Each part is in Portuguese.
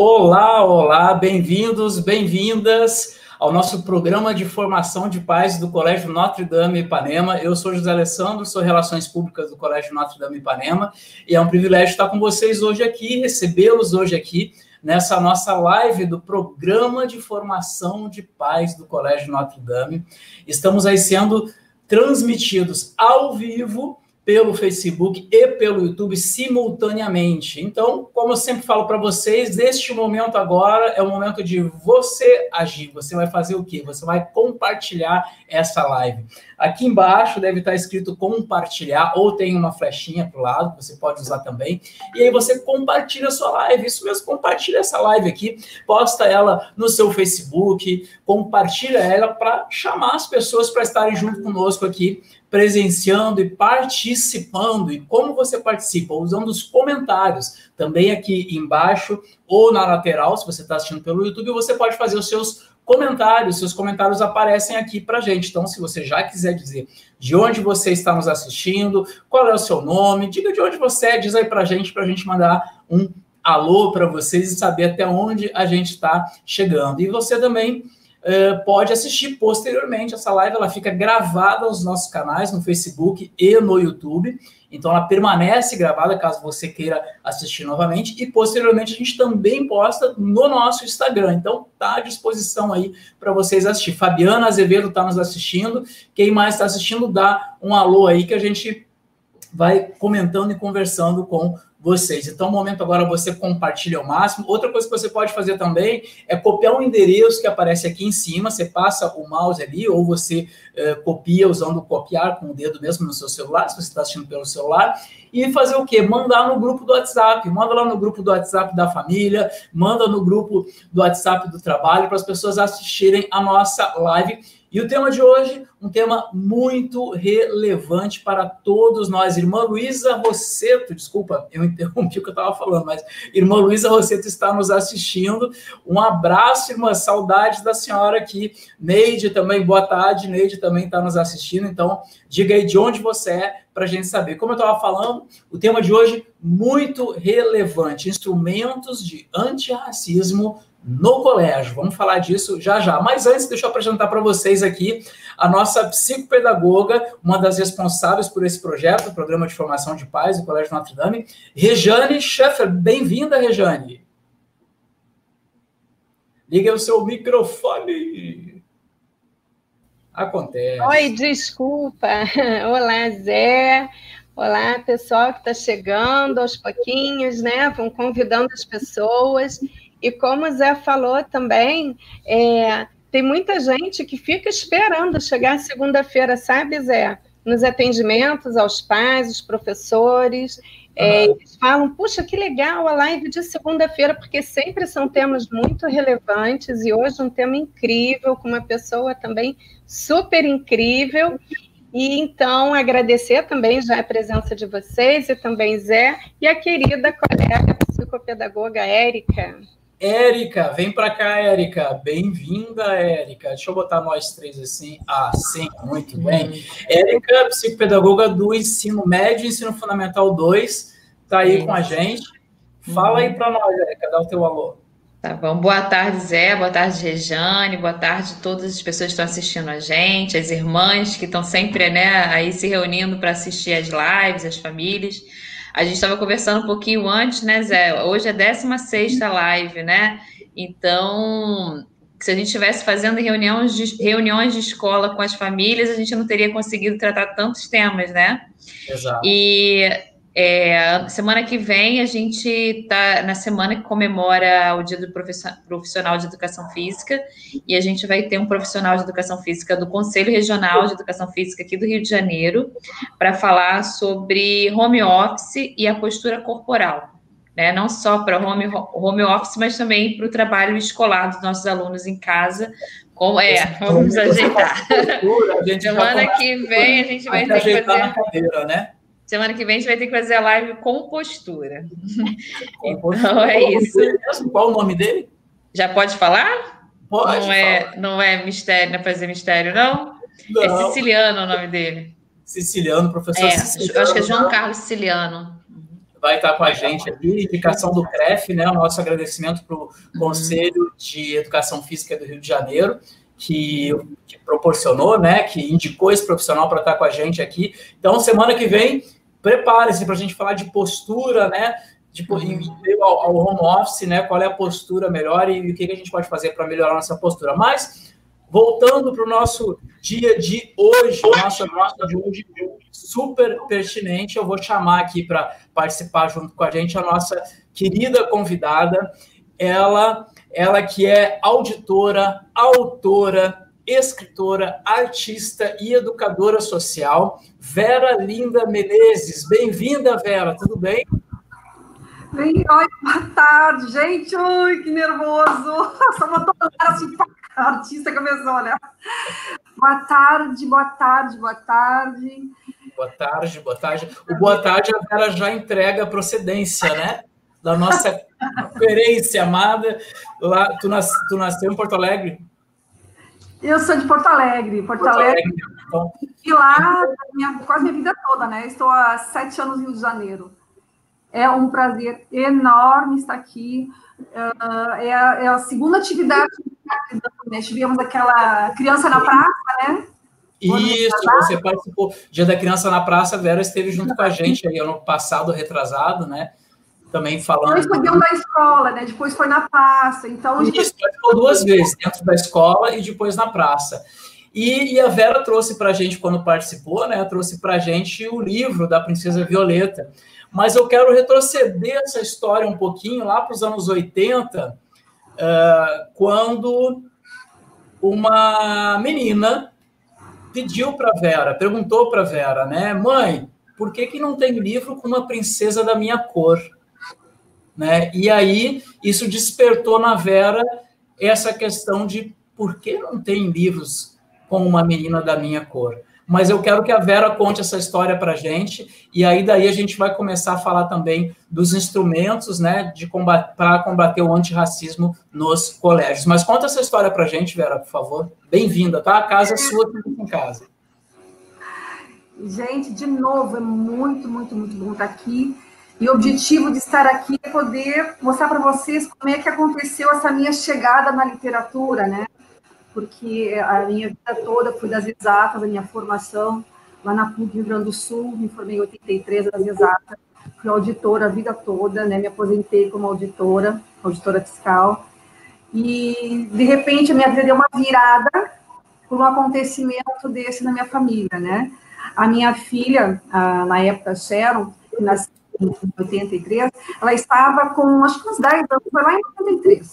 Olá, olá, bem-vindos, bem-vindas ao nosso programa de formação de pais do Colégio Notre Dame Ipanema. Eu sou José Alessandro, sou Relações Públicas do Colégio Notre Dame Ipanema e é um privilégio estar com vocês hoje aqui, recebê-los hoje aqui nessa nossa live do programa de formação de pais do Colégio Notre Dame. Estamos aí sendo transmitidos ao vivo pelo Facebook e pelo YouTube simultaneamente. Então, como eu sempre falo para vocês, este momento agora é o momento de você agir. Você vai fazer o quê? Você vai compartilhar essa live. Aqui embaixo deve estar escrito compartilhar, ou tem uma flechinha para o lado, você pode usar também. E aí você compartilha a sua live. Isso mesmo, compartilha essa live aqui, posta ela no seu Facebook, compartilha ela para chamar as pessoas para estarem junto conosco aqui presenciando e participando. E como você participa? Usando os comentários. Também aqui embaixo ou na lateral, se você está assistindo pelo YouTube, você pode fazer os seus comentários. Seus comentários aparecem aqui para gente. Então, se você já quiser dizer de onde você está nos assistindo, qual é o seu nome, diga de onde você é, diz aí para gente, para a gente mandar um alô para vocês e saber até onde a gente está chegando. E você também uh, pode assistir posteriormente essa live, ela fica gravada nos nossos canais, no Facebook e no YouTube. Então ela permanece gravada caso você queira assistir novamente e posteriormente a gente também posta no nosso Instagram. Então tá à disposição aí para vocês assistir. Fabiana Azevedo está nos assistindo. Quem mais está assistindo dá um alô aí que a gente vai comentando e conversando com vocês. Então, o momento agora você compartilha ao máximo. Outra coisa que você pode fazer também é copiar um endereço que aparece aqui em cima. Você passa o mouse ali, ou você eh, copia usando o copiar com o dedo mesmo no seu celular, se você está assistindo pelo celular. E fazer o quê? Mandar no grupo do WhatsApp. Manda lá no grupo do WhatsApp da família, manda no grupo do WhatsApp do trabalho para as pessoas assistirem a nossa live e o tema de hoje, um tema muito relevante para todos nós. Irmã Luísa Rosseto, desculpa, eu interrompi o que eu estava falando, mas irmã Luísa Rosseto está nos assistindo. Um abraço, irmã, saudades da senhora aqui. Neide também, boa tarde. Neide também está nos assistindo, então diga aí de onde você é para a gente saber. Como eu estava falando, o tema de hoje, muito relevante: instrumentos de antirracismo no colégio. Vamos falar disso já já. Mas antes, deixa eu apresentar para vocês aqui a nossa psicopedagoga, uma das responsáveis por esse projeto, o Programa de Formação de Pais do Colégio Notre Dame, Rejane Scheffer. Bem-vinda, Rejane. Liga o seu microfone. Acontece. Oi, desculpa. Olá, Zé. Olá, pessoal que está chegando aos pouquinhos, né? Vão convidando as pessoas. E como o Zé falou também, é, tem muita gente que fica esperando chegar segunda-feira, sabe, Zé? Nos atendimentos aos pais, os professores. É, eles falam, puxa, que legal a live de segunda-feira, porque sempre são temas muito relevantes e hoje um tema incrível, com uma pessoa também super incrível. E então agradecer também já a presença de vocês e também Zé e a querida colega psicopedagoga Érica. Érica, vem para cá, Érica. Bem-vinda, Érica. Deixa eu botar nós três assim. Ah, sim, muito bem. Érica, psicopedagoga do ensino médio e ensino fundamental 2, está aí com a gente. Fala aí para nós, Érica, dá o teu alô. Tá bom. Boa tarde, Zé. Boa tarde, Rejane. Boa tarde a todas as pessoas que estão assistindo a gente, as irmãs que estão sempre né, aí se reunindo para assistir as lives, as famílias. A gente estava conversando um pouquinho antes, né, Zé? Hoje é 16 live, né? Então, se a gente estivesse fazendo reuniões de, reuniões de escola com as famílias, a gente não teria conseguido tratar tantos temas, né? Exato. E é, semana que vem a gente está na semana que comemora o Dia do Profissional de Educação Física e a gente vai ter um profissional de educação física do Conselho Regional de Educação Física aqui do Rio de Janeiro para falar sobre home office e a postura corporal. Né? Não só para home, home office, mas também para o trabalho escolar dos nossos alunos em casa, Como é, vamos ajeitar. Semana que vem a gente vai ter que fazer. Cadeira, né? Semana que vem a gente vai ter que fazer a live com postura. Então é isso. Qual o nome dele? Já pode falar? Pode. Não é, não é mistério, não é fazer mistério, não? não? É siciliano o nome dele. Siciliano, professor é, Siciliano. Acho que é João Carlos Siciliano vai estar com a gente aqui, indicação do CREF, né? O nosso agradecimento para o Conselho de Educação Física do Rio de Janeiro, que, que proporcionou, né? Que indicou esse profissional para estar com a gente aqui. Então, semana que vem, prepare-se para a gente falar de postura, né? De, uhum. ao, ao home office, né? Qual é a postura melhor e, e o que, que a gente pode fazer para melhorar a nossa postura. Mas voltando para o nosso dia de hoje, nossa nossa de hoje super pertinente. Eu vou chamar aqui para participar junto com a gente a nossa querida convidada, ela, ela que é auditora, autora, escritora, artista e educadora social, Vera Linda Menezes. Bem-vinda, Vera, tudo bem? Bem, oi, boa tarde, gente. Ui, que nervoso. Só tonada assim, a artista começou, né? Boa tarde, boa tarde, boa tarde. Boa tarde, boa tarde. O boa tarde a Vera já entrega a procedência, né? Da nossa conferência amada. Lá, tu, nas, tu nasceu em Porto Alegre? Eu sou de Porto Alegre, Porto, Porto Alegre. Alegre então. E lá, minha, quase minha vida toda, né? Estou há sete anos no Rio de Janeiro. É um prazer enorme estar aqui. Uh, é, a, é, a, segunda atividade que né? tivemos aquela criança na praça, né? Isso, você participou. Dia da Criança na Praça, a Vera esteve junto com a gente aí ano passado, retrasado, né? Também falando. Depois foi dentro da escola, né? Depois foi na praça. Então, Isso, gente... ficou duas vezes, dentro da escola e depois na praça. E, e a Vera trouxe para a gente, quando participou, né? Trouxe para a gente o livro da Princesa Violeta. Mas eu quero retroceder essa história um pouquinho lá para os anos 80, uh, quando uma menina pediu para Vera, perguntou para Vera, né, mãe, por que, que não tem livro com uma princesa da minha cor? Né? E aí isso despertou na Vera essa questão de por que não tem livros com uma menina da minha cor? Mas eu quero que a Vera conte essa história para a gente, e aí daí a gente vai começar a falar também dos instrumentos né, de combater, para combater o antirracismo nos colégios. Mas conta essa história para a gente, Vera, por favor. Bem-vinda, tá? A casa é sua, em casa. Gente, de novo, é muito, muito, muito bom estar aqui. E o objetivo de estar aqui é poder mostrar para vocês como é que aconteceu essa minha chegada na literatura, né? porque a minha vida toda foi das exatas, a minha formação lá na PUC Rio Grande do Sul, me formei em 83 das exatas, fui auditora a vida toda, né, me aposentei como auditora, auditora fiscal, e de repente a minha vida deu uma virada por um acontecimento desse na minha família, né? A minha filha, na época Sharon, que nasceu em 83, ela estava com acho que uns 10 anos, foi lá em 83.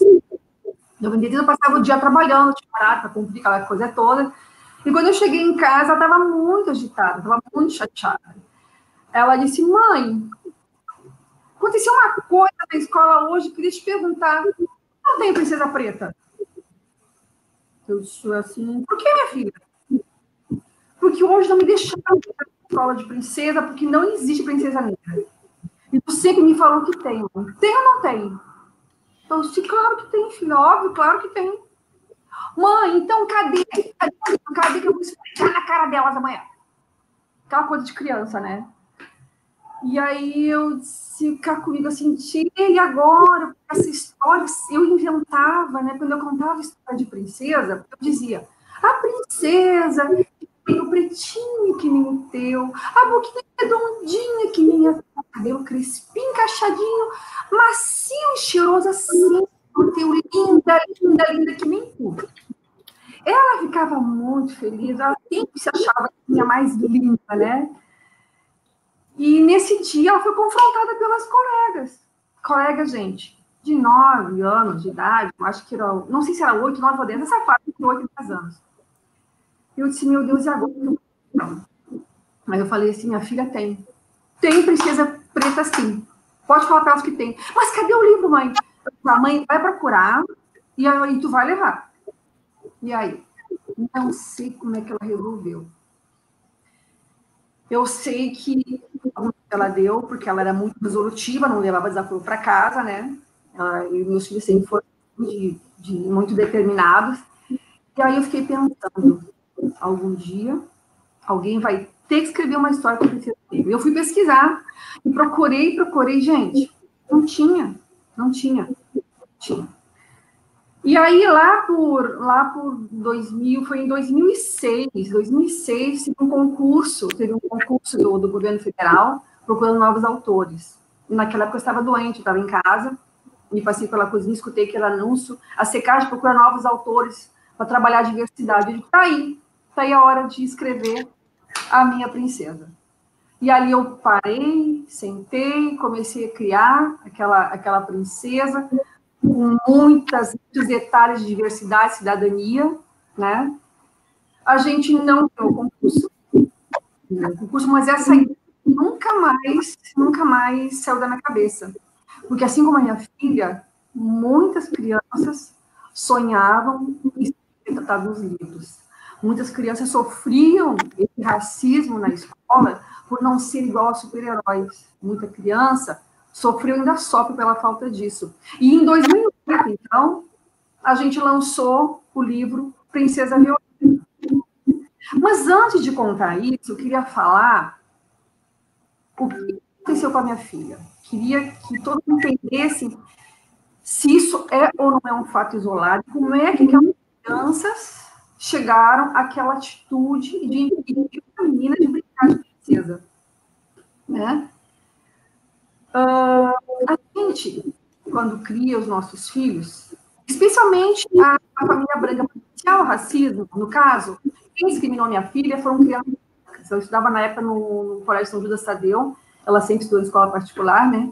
Eu, eu passava o dia trabalhando, de para cumprir aquela coisa toda. E quando eu cheguei em casa, ela estava muito agitada, estava muito chateada. Ela disse: Mãe, aconteceu uma coisa na escola hoje, queria te perguntar: não tem princesa preta? Eu disse assim: Por que, minha filha? Porque hoje não me deixaram para escola de princesa, porque não existe princesa negra. E que me falou que tem. Tem ou não tem? Então, eu disse, claro que tem, filho, óbvio, claro que tem. Mãe, então cadê? Cadê, cadê que eu vou esfregar na cara delas amanhã? Aquela coisa de criança, né? E aí eu disse, ficar comigo assim, e agora? Essa história, eu inventava, né? Quando eu contava história de princesa, eu dizia, a princesa tem o pretinho que nem o teu, a boquinha redondinha que nem a cabelo crespinho, encaixadinho, macio e cheiroso assim, o teu linda, linda, linda que nem tu. Ela ficava muito feliz, ela sempre se achava a mais linda, né? E nesse dia ela foi confrontada pelas colegas. Colegas, gente, de 9 anos de idade, acho que era, não sei se era 8, 9 ou 10, essa parte de 8, 10 anos. Eu disse, meu Deus, e agora? Aí eu falei assim, minha filha tem. Tem princesa preta sim. Pode falar para elas que tem. Mas cadê o livro, mãe? A mãe vai procurar e aí tu vai levar. E aí? Não sei como é que ela resolveu. Eu sei que ela deu, porque ela era muito resolutiva, não levava desafio para casa, né? E meus filhos sempre foram de, de, muito determinados. E aí eu fiquei pensando, algum dia alguém vai ter que escrever uma história para Princesa Negra. Eu fui pesquisar e procurei, procurei, gente, não tinha, não tinha, não tinha. E aí, lá por, lá por 2000, foi em 2006, 2006, teve um concurso, teve um concurso do, do governo federal procurando novos autores. E naquela época eu estava doente, eu estava em casa, me passei pela cozinha, escutei aquele anúncio, a Secage procura novos autores para trabalhar a diversidade. Eu digo, tá aí, tá aí a hora de escrever a minha princesa. E ali eu parei, sentei, comecei a criar aquela, aquela princesa, com muitas, muitos detalhes de diversidade, cidadania, né? A gente não deu concurso, concurso, mas essa nunca mais, nunca mais saiu da minha cabeça. Porque assim como a minha filha, muitas crianças sonhavam em ser tratadas nos livros. Muitas crianças sofriam esse racismo na escola por não ser igual a super-heróis. Muita criança sofreu ainda sofre pela falta disso. E em 2008, então, a gente lançou o livro Princesa Violeta. Mas antes de contar isso, eu queria falar o que aconteceu com a minha filha. Queria que todos entendessem se isso é ou não é um fato isolado, como é que aquelas crianças chegaram àquela atitude de impedir a menina de brincar de princesa. Né? Uh, a gente, quando cria os nossos filhos, especialmente a, a família branca, o racismo, no caso, quem discriminou minha filha foram crianças. Eu estudava na época no, no Colégio São Judas Tadeu, ela sempre estudou em escola particular, né?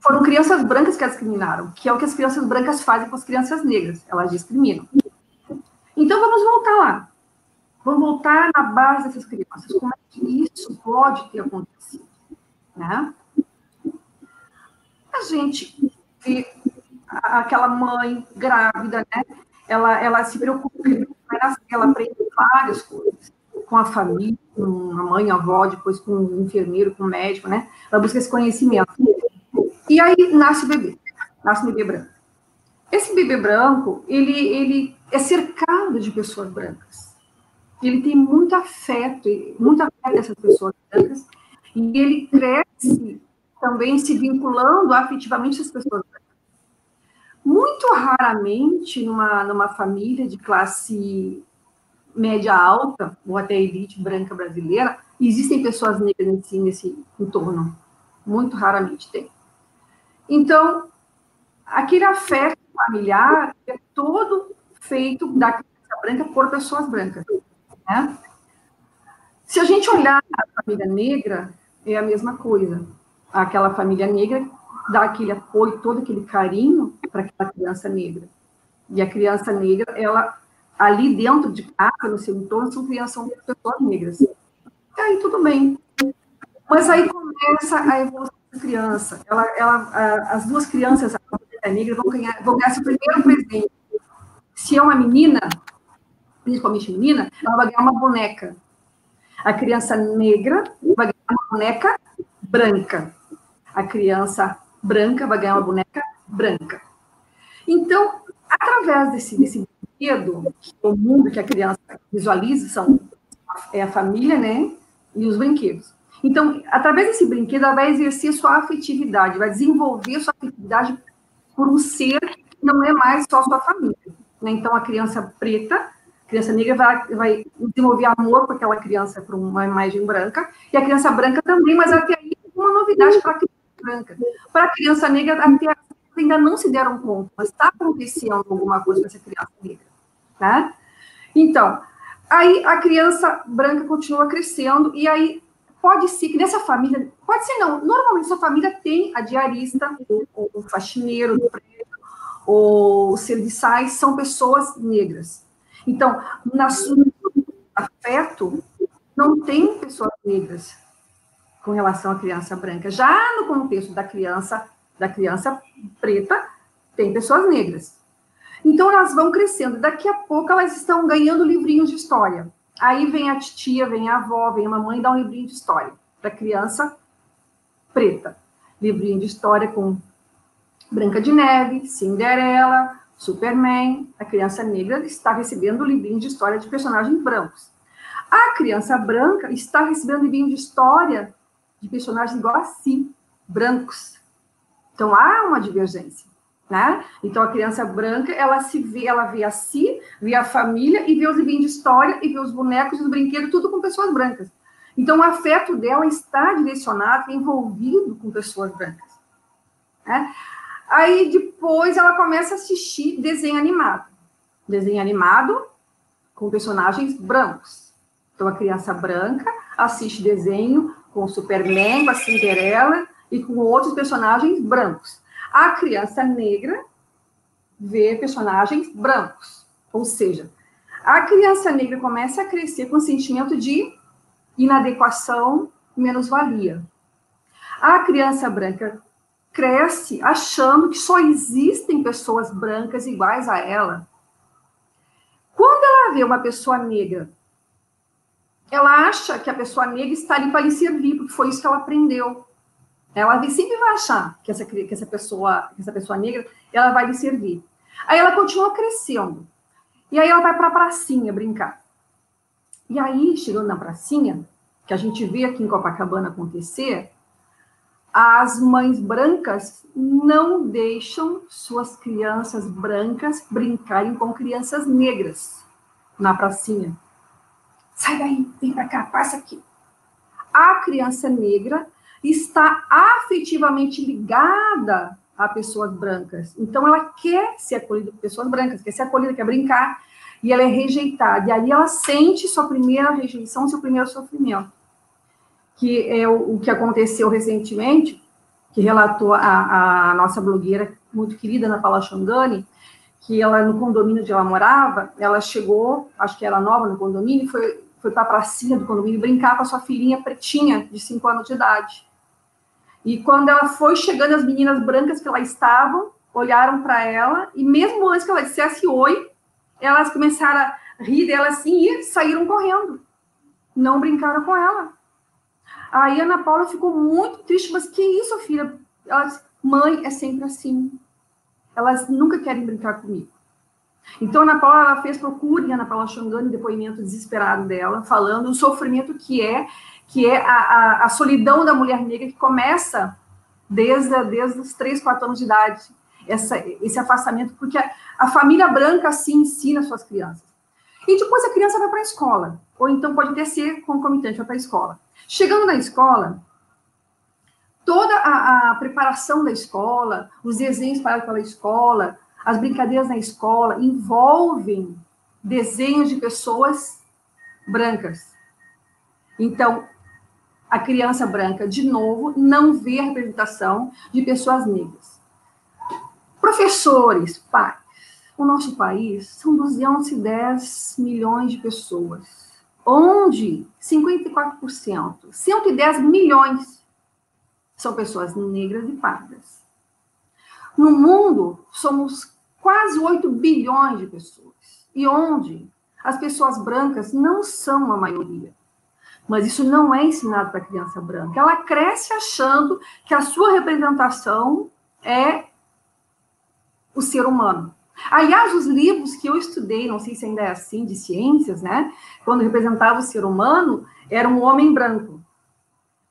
Foram crianças brancas que a discriminaram, que é o que as crianças brancas fazem com as crianças negras, elas discriminam. Então, vamos voltar lá. Vamos voltar na base dessas crianças. Como é que isso pode ter acontecido? Né? A gente vê aquela mãe grávida, né? Ela, ela se preocupa, ela aprende várias coisas com a família, com a mãe, a avó, depois com o enfermeiro, com o médico, né? Ela busca esse conhecimento. E aí nasce o bebê, nasce o bebê branco. Esse bebê branco, ele, ele é cercado de pessoas brancas. Ele tem muito afeto, muito afeto dessas pessoas brancas, e ele cresce também se vinculando afetivamente às pessoas brancas. Muito raramente, numa, numa família de classe média alta, ou até elite branca brasileira, existem pessoas negras nesse, nesse entorno. Muito raramente tem. Então, aquele afeto familiar é todo feito da criança branca por pessoas brancas. Né? Se a gente olhar a família negra, é a mesma coisa. Aquela família negra dá aquele apoio, todo aquele carinho para aquela criança negra. E a criança negra, ela ali dentro de casa, no seu entorno, são crianças, pessoas negras. E aí tudo bem. Mas aí começa a evolução da criança. Ela, ela, as duas crianças, a negra, vão ganhar, vão ganhar seu primeiro presente se é uma menina, principalmente menina, ela vai ganhar uma boneca. A criança negra vai ganhar uma boneca branca. A criança branca vai ganhar uma boneca branca. Então, através desse, desse brinquedo, o mundo que a criança visualiza são, é a família, né? E os brinquedos. Então, através desse brinquedo, ela vai exercer sua afetividade, vai desenvolver sua afetividade por um ser que não é mais só sua família. Né? Então, a criança preta, a criança negra vai, vai desenvolver amor com aquela criança para uma imagem branca, e a criança branca também, mas até aí uma novidade para a criança branca. Para a criança negra, até ainda não se deram conta, mas está acontecendo alguma coisa com essa criança negra. Né? Então, aí a criança branca continua crescendo, e aí pode ser que nessa família, pode ser não, normalmente essa família tem a diarista, o, o faxineiro, o ou serviçais são pessoas negras. Então, na sua afeto, não tem pessoas negras com relação à criança branca. Já no contexto da criança, da criança preta, tem pessoas negras. Então elas vão crescendo. Daqui a pouco elas estão ganhando livrinhos de história. Aí vem a titia, vem a avó, vem a mamãe dá um livrinho de história para criança preta. Livrinho de história com Branca de Neve, Cinderela, Superman. A criança negra está recebendo o livrinho de história de personagens brancos. A criança branca está recebendo livrinho de história de personagens igual a si, brancos. Então há uma divergência. Né? Então a criança branca, ela se vê, ela vê a si, vê a família e vê os livrinhos de história e vê os bonecos, os brinquedos, tudo com pessoas brancas. Então o afeto dela está direcionado, envolvido com pessoas brancas. Né? Aí depois ela começa a assistir desenho animado. Desenho animado com personagens brancos. Então a criança branca assiste desenho com Superman, com a Cinderela e com outros personagens brancos. A criança negra vê personagens brancos. Ou seja, a criança negra começa a crescer com um sentimento de inadequação, menos-valia. A criança branca cresce achando que só existem pessoas brancas iguais a ela. Quando ela vê uma pessoa negra, ela acha que a pessoa negra está ali para lhe servir, porque foi isso que ela aprendeu. Ela sempre vai achar que essa, que essa pessoa, que essa pessoa negra, ela vai lhe servir. Aí ela continua crescendo. E aí ela vai para a pracinha brincar. E aí, chegando na pracinha, que a gente vê aqui em Copacabana acontecer, as mães brancas não deixam suas crianças brancas brincarem com crianças negras na pracinha. Sai daí, vem para cá, passa aqui. A criança negra está afetivamente ligada a pessoas brancas. Então, ela quer ser acolhida por pessoas brancas, quer ser acolhida, quer brincar, e ela é rejeitada. E ali ela sente sua primeira rejeição, seu primeiro sofrimento. Que é o, o que aconteceu recentemente, que relatou a, a, nossa blogueira muito querida, Ana Paula Xangani, que ela, no condomínio onde ela morava, ela chegou, acho que era nova no condomínio, foi, foi para a pracinha do condomínio brincar com a sua filhinha pretinha, de 5 anos de idade. E quando ela foi chegando, as meninas brancas que lá estavam olharam para ela e mesmo antes que ela dissesse oi, elas começaram a rir dela assim e saíram correndo. Não brincaram com ela. Aí a Ana Paula ficou muito triste, mas que isso, filha? Ela disse, mãe, é sempre assim. Elas nunca querem brincar comigo. Então, a Ana Paula ela fez procure Ana Paula Xangani, depoimento desesperado dela, falando o sofrimento que é que é a, a, a, solidão da mulher negra que começa desde, desde os 3, 4 anos de idade, essa, esse afastamento, porque a, a família branca assim ensina suas crianças. E depois a criança vai para a escola, ou então pode até ser concomitante, vai para a escola. Chegando na escola, toda a, a, preparação da escola, os desenhos para pela escola, as brincadeiras na escola envolvem desenhos de pessoas brancas. Então, a criança branca, de novo, não vê a representação de pessoas negras. Professores, pais, o nosso país são 210 milhões de pessoas, onde 54%, 110 milhões, são pessoas negras e pardas. No mundo, somos quase 8 bilhões de pessoas, e onde as pessoas brancas não são a maioria. Mas isso não é ensinado para a criança branca. Ela cresce achando que a sua representação é o ser humano. Aliás, os livros que eu estudei, não sei se ainda é assim, de ciências, né? Quando representava o ser humano, era um homem branco.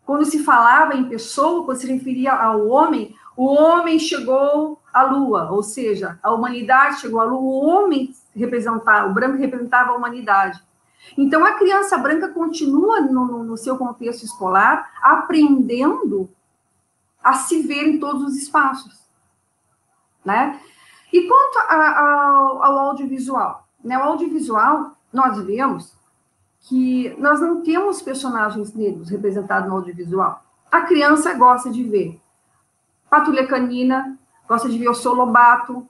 Quando se falava em pessoa, quando se referia ao homem, o homem chegou à lua, ou seja, a humanidade chegou à lua, o homem representava, o branco representava a humanidade. Então, a criança branca continua no, no seu contexto escolar aprendendo a se ver em todos os espaços, né? E quanto a, a, ao audiovisual, né? O audiovisual, nós vemos que nós não temos personagens negros representados no audiovisual. A criança gosta de ver Patrulha Canina, gosta de ver o Seu Lobato,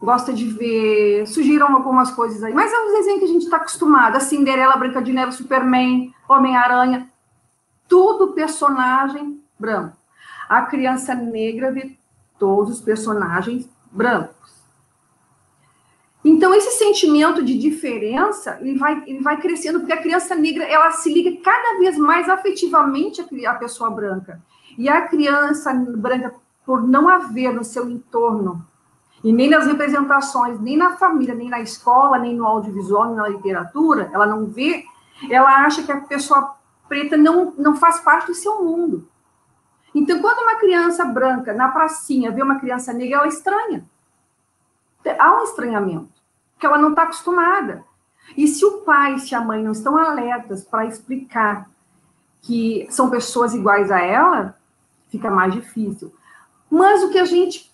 gosta de ver. Surgiram algumas coisas aí, mas é um desenho que a gente está acostumado: a Cinderela, Branca de Neve, Superman, Homem-Aranha, tudo personagem branco. A criança negra vê todos os personagens brancos. Então, esse sentimento de diferença, ele vai, ele vai crescendo, porque a criança negra, ela se liga cada vez mais afetivamente à pessoa branca. E a criança branca, por não haver no seu entorno, e nem nas representações, nem na família, nem na escola, nem no audiovisual, nem na literatura, ela não vê, ela acha que a pessoa preta não, não faz parte do seu mundo. Então, quando uma criança branca na pracinha vê uma criança negra, ela estranha há um estranhamento, que ela não está acostumada. E se o pai, se a mãe não estão alertas para explicar que são pessoas iguais a ela, fica mais difícil. Mas o que a gente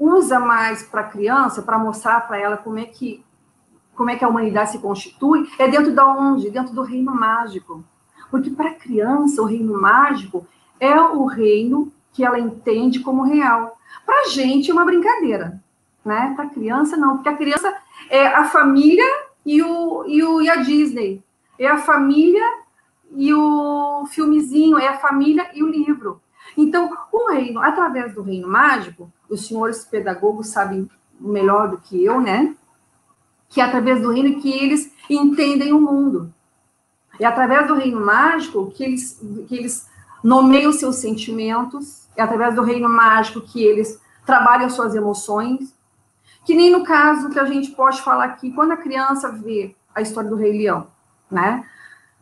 usa mais para a criança, para mostrar para ela como é que como é que a humanidade se constitui, é dentro da onde? Dentro do reino mágico. Porque para a criança, o reino mágico é o reino que ela entende como real. Para a gente é uma brincadeira né? Para criança não, porque a criança é a família e o, e o e a Disney, é a família e o filmezinho, é a família e o livro. Então, o reino, através do reino mágico, os senhores pedagogos sabem melhor do que eu, né? Que é através do reino que eles entendem o mundo. É através do reino mágico que eles, que eles nomeiam seus sentimentos, é através do reino mágico que eles trabalham suas emoções, que nem no caso que a gente pode falar aqui, quando a criança vê a história do Rei Leão, né?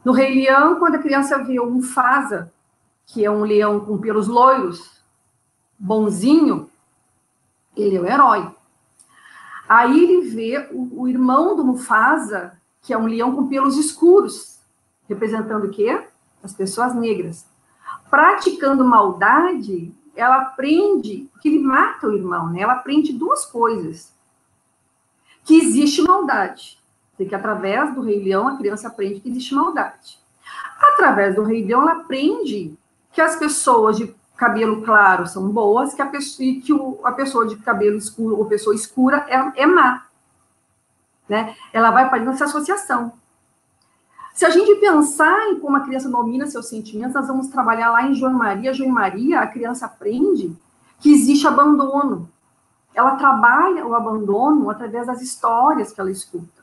No Rei Leão, quando a criança vê o Mufasa, que é um leão com pelos loiros, bonzinho, ele é o herói. Aí ele vê o, o irmão do Mufasa, que é um leão com pelos escuros, representando o quê? As pessoas negras. Praticando maldade, ela aprende, porque ele mata o irmão, né? Ela aprende duas coisas. Que existe maldade. Que através do Rei Leão a criança aprende que existe maldade. Através do Rei Leão ela aprende que as pessoas de cabelo claro são boas, que a pessoa, e que o, a pessoa de cabelo escuro ou pessoa escura é, é má. Né? Ela vai fazendo essa associação. Se a gente pensar em como a criança domina seus sentimentos, nós vamos trabalhar lá em João Maria. João Maria, a criança aprende que existe abandono. Ela trabalha o abandono através das histórias que ela escuta.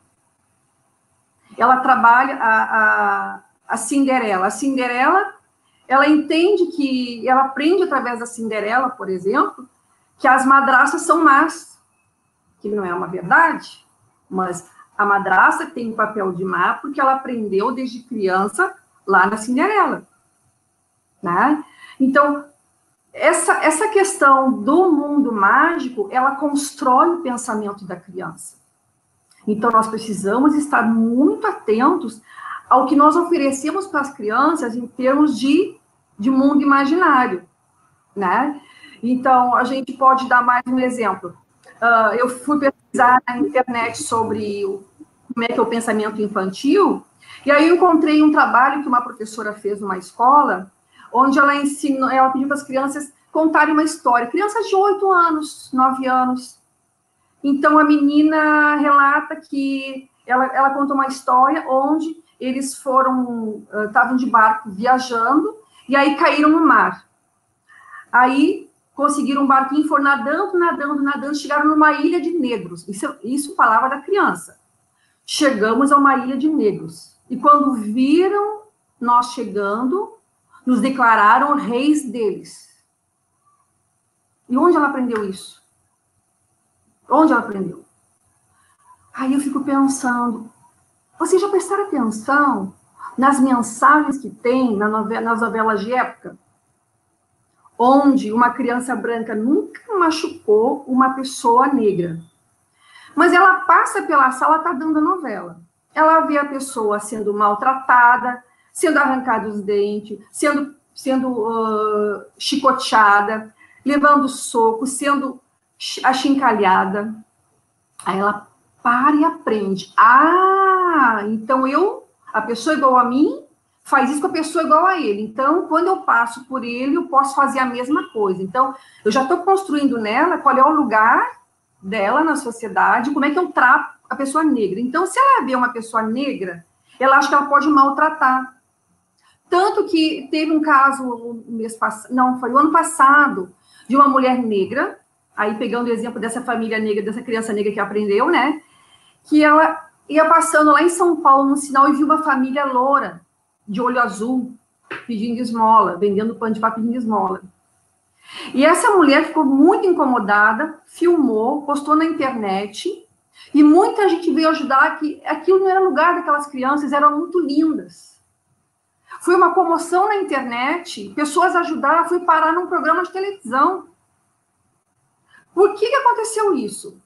Ela trabalha a, a, a Cinderela. A Cinderela, ela entende que, ela aprende através da Cinderela, por exemplo, que as madraças são más, que não é uma verdade, mas a madrasta tem um papel de má porque ela aprendeu desde criança lá na Cinderela, né? Então, essa, essa questão do mundo mágico, ela constrói o pensamento da criança. Então, nós precisamos estar muito atentos ao que nós oferecemos para as crianças em termos de, de mundo imaginário, né? Então, a gente pode dar mais um exemplo. Uh, eu fui pesquisar na internet sobre o, como é que é o pensamento infantil, e aí eu encontrei um trabalho que uma professora fez numa escola, onde ela ensinou, ela pediu para as crianças contarem uma história, crianças de 8 anos, 9 anos. Então a menina relata que ela, ela conta uma história onde eles foram, estavam de barco viajando, e aí caíram no mar. Aí conseguiram um barquinho, foram nadando, nadando, nadando, chegaram numa ilha de negros. Isso, isso palavra da criança. Chegamos a uma ilha de negros. E quando viram nós chegando, nos declararam reis deles. E onde ela aprendeu isso? Onde ela aprendeu? Aí eu fico pensando, vocês já prestaram atenção nas mensagens que tem nas novelas de época? onde uma criança branca nunca machucou uma pessoa negra. Mas ela passa pela sala, está dando a novela. Ela vê a pessoa sendo maltratada, sendo arrancada os dentes, sendo, sendo uh, chicoteada, levando soco, sendo achincalhada. Aí ela para e aprende. Ah, então eu, a pessoa igual a mim, faz isso com a pessoa igual a ele. Então, quando eu passo por ele, eu posso fazer a mesma coisa. Então, eu já estou construindo nela qual é o lugar dela na sociedade, como é que eu trato a pessoa negra. Então, se ela vê uma pessoa negra, ela acha que ela pode maltratar. Tanto que teve um caso no mês passado, não, foi o ano passado, de uma mulher negra, aí pegando o exemplo dessa família negra, dessa criança negra que aprendeu, né? Que ela ia passando lá em São Paulo no sinal e viu uma família loura, de olho azul, pedindo esmola, vendendo pão de papo pedindo esmola. E essa mulher ficou muito incomodada, filmou, postou na internet, e muita gente veio ajudar que aquilo não era lugar daquelas crianças, eram muito lindas. Foi uma comoção na internet, pessoas ajudaram, foi parar num programa de televisão. Por que, que aconteceu isso?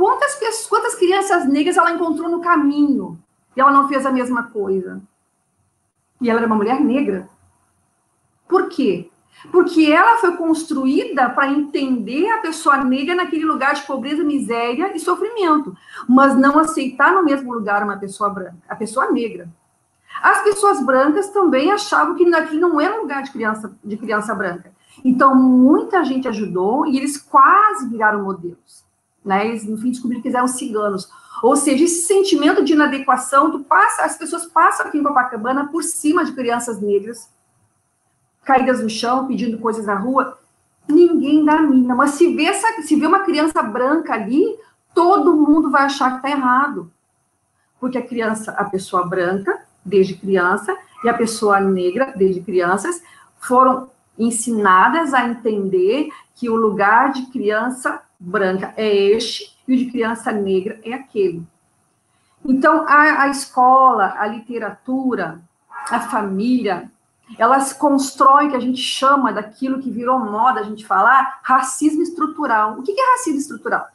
Quantas, pessoas, quantas crianças negras ela encontrou no caminho e ela não fez a mesma coisa? E ela era uma mulher negra. Por quê? Porque ela foi construída para entender a pessoa negra naquele lugar de pobreza, miséria e sofrimento, mas não aceitar no mesmo lugar uma pessoa branca, a pessoa negra. As pessoas brancas também achavam que aquilo não era um lugar de criança, de criança branca. Então, muita gente ajudou e eles quase viraram modelos. Né? Eles, no fim, descobriram que eles eram ciganos. Ou seja, esse sentimento de inadequação, tu passa, as pessoas passam aqui em Copacabana por cima de crianças negras, caídas no chão, pedindo coisas na rua, ninguém dá a mínima. Mas se vê, essa, se vê uma criança branca ali, todo mundo vai achar que está errado. Porque a criança, a pessoa branca, desde criança, e a pessoa negra, desde crianças, foram ensinadas a entender que o lugar de criança branca é este e o de criança negra é aquele. Então, a, a escola, a literatura, a família, elas constroem o que a gente chama daquilo que virou moda a gente falar, racismo estrutural. O que é racismo estrutural?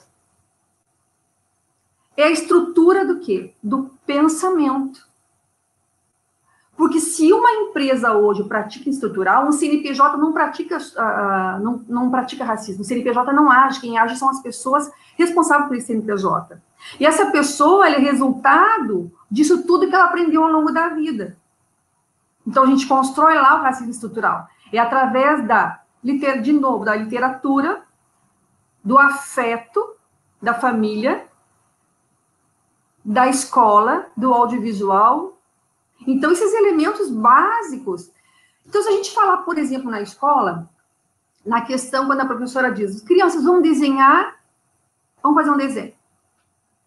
É a estrutura do quê? Do pensamento. Porque se uma empresa hoje pratica estrutural, um CNPJ não pratica, uh, não, não pratica racismo. O CNPJ não age, quem age são as pessoas responsáveis esse CNPJ. E essa pessoa é resultado disso tudo que ela aprendeu ao longo da vida. Então a gente constrói lá o racismo estrutural. É através da, de novo, da literatura, do afeto da família, da escola, do audiovisual, então, esses elementos básicos. Então, se a gente falar, por exemplo, na escola, na questão, quando a professora diz, crianças vão desenhar, vamos fazer um desenho.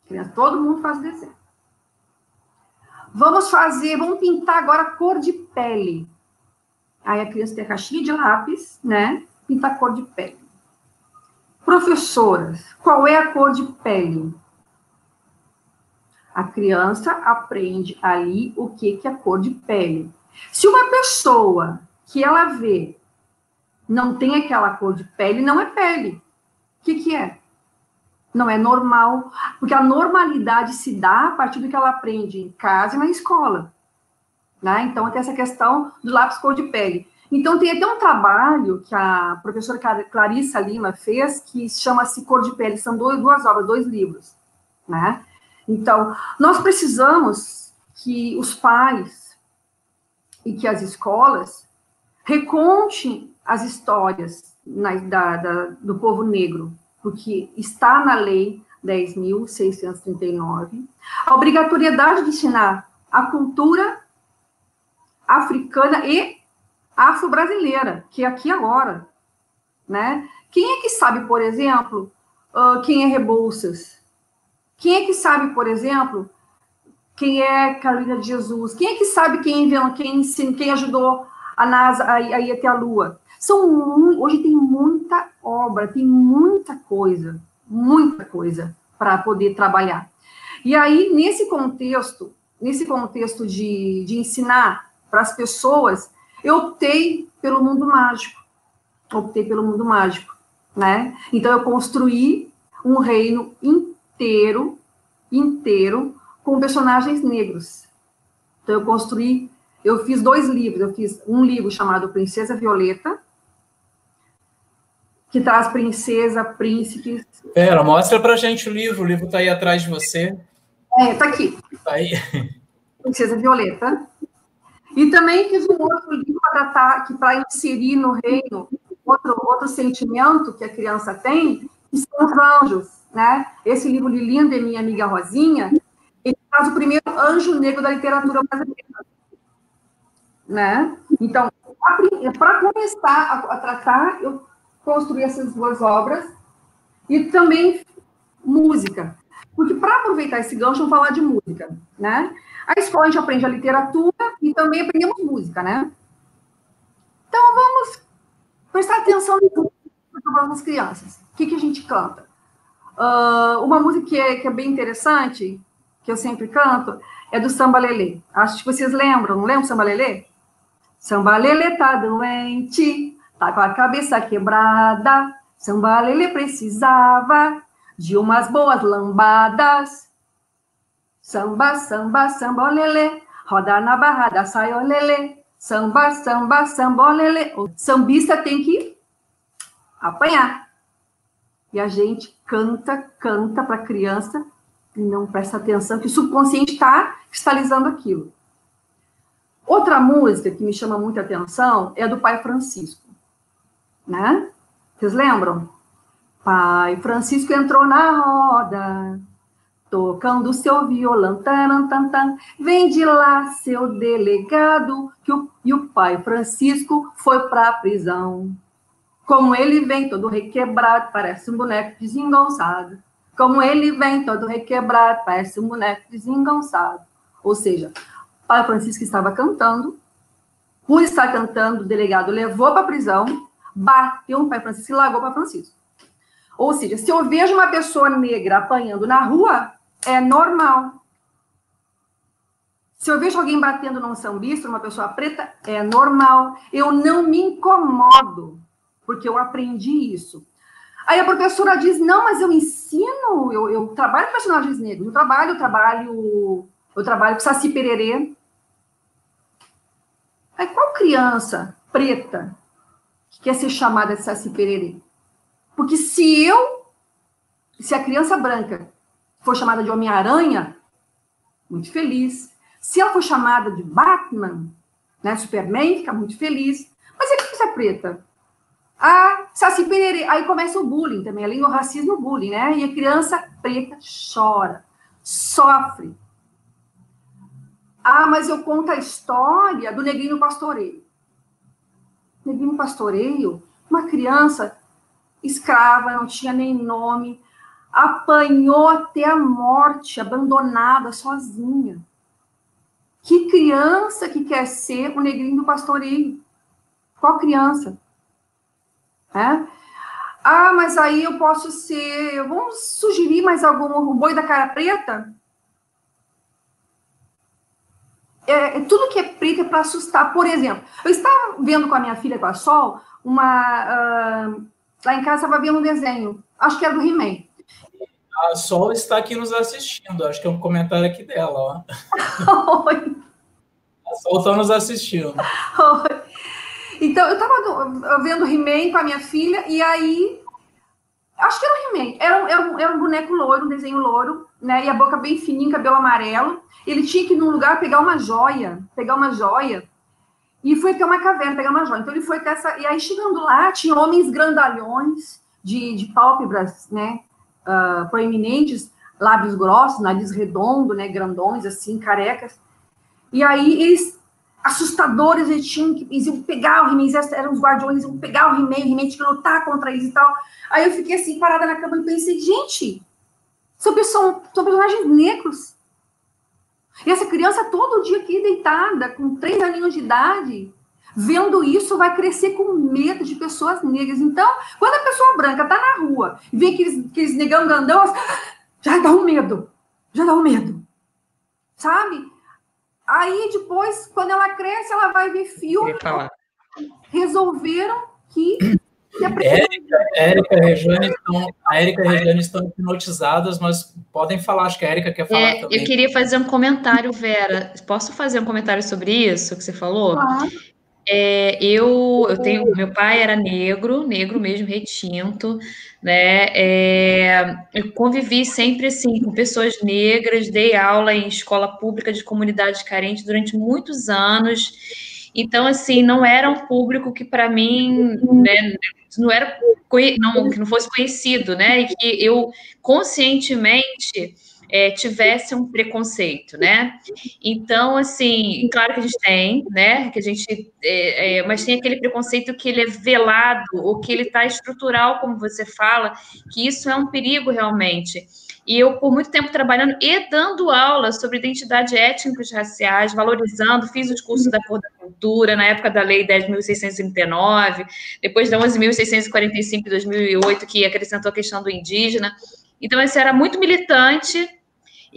Criança, todo mundo faz desenho. Vamos fazer, vamos pintar agora a cor de pele. Aí a criança tem a caixinha de lápis, né? Pintar a cor de pele. Professoras, qual é a cor de pele? A criança aprende ali o que, que é cor de pele. Se uma pessoa que ela vê não tem aquela cor de pele, não é pele. O que, que é? Não é normal, porque a normalidade se dá a partir do que ela aprende em casa e na escola. Né? Então, tem essa questão do lápis cor de pele. Então, tem até um trabalho que a professora Clarissa Lima fez, que chama-se Cor de Pele, são duas obras, dois livros, né? Então, nós precisamos que os pais e que as escolas recontem as histórias na, da, da, do povo negro, porque está na lei 10.639 a obrigatoriedade de ensinar a cultura africana e afro-brasileira, que é aqui agora, né? Quem é que sabe, por exemplo, uh, quem é Rebouças? Quem é que sabe, por exemplo, quem é Carolina de Jesus? Quem é que sabe quem quem, quem ajudou a NASA a, a ir até a Lua? São hoje tem muita obra, tem muita coisa, muita coisa para poder trabalhar. E aí nesse contexto, nesse contexto de, de ensinar para as pessoas, eu optei pelo mundo mágico, optei pelo mundo mágico, né? Então eu construí um reino inteiro, inteiro, com personagens negros. Então, eu construí, eu fiz dois livros. Eu fiz um livro chamado Princesa Violeta, que traz princesa, príncipes. Pera, mostra pra gente o livro. O livro tá aí atrás de você. É, tá aqui. Tá aí. Princesa Violeta. E também fiz um outro livro para inserir no reino outro, outro sentimento que a criança tem, que são os anjos né? Esse livro de Linda e Minha Amiga Rosinha, ele traz o primeiro anjo negro da literatura brasileira. Né? Então, para começar a, a, tratar, eu construí essas duas obras e também música. Porque para aproveitar esse gancho, vamos falar de música, né? A escola a gente aprende a literatura e também aprendemos música, né? Então vamos prestar atenção nas crianças. O que, que a gente canta? Uh, uma música que é, que é bem interessante, que eu sempre canto, é do Samba Lelê. Acho que vocês lembram, não lembram Samba Lelê? Samba Lelê tá doente, tá com a cabeça quebrada. Samba Lelê precisava de umas boas lambadas. Samba, samba, samba, lelê, roda na barrada, sai, ó. Samba, samba, samba, lelê. O sambista tem que apanhar. E a gente canta, canta para a criança e não presta atenção que o subconsciente está cristalizando aquilo. Outra música que me chama muita atenção é a do Pai Francisco, né? Vocês lembram? Pai Francisco entrou na roda, tocando seu violão, tan, tan, tan. vem de lá seu delegado, que o, e o pai Francisco foi para a prisão. Como ele vem todo requebrado, parece um boneco desengonçado. Como ele vem todo requebrado, parece um boneco desengonçado. Ou seja, o pai Francisco estava cantando, por estar cantando, o delegado levou para a prisão, bateu no pai Francisco e largou para Francisco. Ou seja, se eu vejo uma pessoa negra apanhando na rua, é normal. Se eu vejo alguém batendo num sambista, uma pessoa preta, é normal. Eu não me incomodo, porque eu aprendi isso. Aí a professora diz: não, mas eu ensino, eu, eu trabalho com personagens negros, eu trabalho, eu trabalho, eu trabalho com Saci Pererê. Aí qual criança preta que quer ser chamada de Saci Pererê? Porque se eu, se a criança branca for chamada de Homem-Aranha, muito feliz. Se ela for chamada de Batman, né, Superman, fica muito feliz. Mas a criança preta? Ah, Saci Pererê. Aí começa o bullying também, além do racismo, o bullying, né? E a criança preta chora, sofre. Ah, mas eu conto a história do Negrinho Pastoreio. Negrinho Pastoreio, uma criança escrava, não tinha nem nome, apanhou até a morte, abandonada, sozinha. Que criança que quer ser o negrinho do pastoreio? Qual criança? É? Ah, mas aí eu posso ser. Vamos sugerir mais algum? O boi da cara preta? É, é tudo que é preto é para assustar. Por exemplo, eu estava vendo com a minha filha, com a Sol, uma. Uh, lá em casa estava vendo um desenho, acho que era do He-Man. A Sol está aqui nos assistindo, acho que é um comentário aqui dela, ó. Oi. A Sol está nos assistindo. Oi. Então, eu estava vendo He-Man com a minha filha, e aí. Acho que era o He-Man. Era, um, era, um, era um boneco loiro, um desenho loiro, né? E a boca bem fininha, cabelo amarelo. Ele tinha que ir num lugar pegar uma joia, pegar uma joia, e foi até uma caverna pegar uma joia. Então ele foi até essa. E aí, chegando lá, tinha homens grandalhões de, de pálpebras, né? uh, proeminentes, lábios grossos, nariz redondo, né, grandões, assim, carecas. E aí eles, assustadores, eles tinham que, eles iam pegar o He-Man, eram os guardiões, iam pegar o He-Man, o He-Man tinha que lutar contra eles e tal. Aí eu fiquei assim, parada na cama e pensei, gente, são, pessoas, são personagens negros. E essa criança todo dia aqui deitada, com três aninhos de idade, vendo isso, vai crescer com medo de pessoas negras. Então, quando a pessoa branca tá na rua e vê aqueles, aqueles negão grandão, já dá um medo. Já dá um medo. Sabe? Aí depois, quando ela cresce, ela vai ver filme. Resolveram que. Érica, Érica e Regiane estão, a Érica e a Regiane estão hipnotizadas, mas podem falar, acho que a Érica quer falar é, também. Eu queria fazer um comentário, Vera. Posso fazer um comentário sobre isso que você falou? Claro. É, eu, eu tenho, meu pai era negro, negro mesmo, retinto, né? É, eu convivi sempre assim com pessoas negras, dei aula em escola pública de comunidades carentes durante muitos anos. Então, assim, não era um público que para mim, né, não era não, que não fosse conhecido, né? E que eu conscientemente é, tivesse um preconceito, né? Então, assim, claro que a gente tem, né? Que a gente, é, é, mas tem aquele preconceito que ele é velado ou que ele está estrutural, como você fala, que isso é um perigo realmente. E eu, por muito tempo, trabalhando e dando aula sobre identidade étnicos raciais, valorizando, fiz os cursos da cor da cultura, na época da Lei 10.639, depois da 11.645 de 2008, que acrescentou a questão do indígena. Então, esse era muito militante,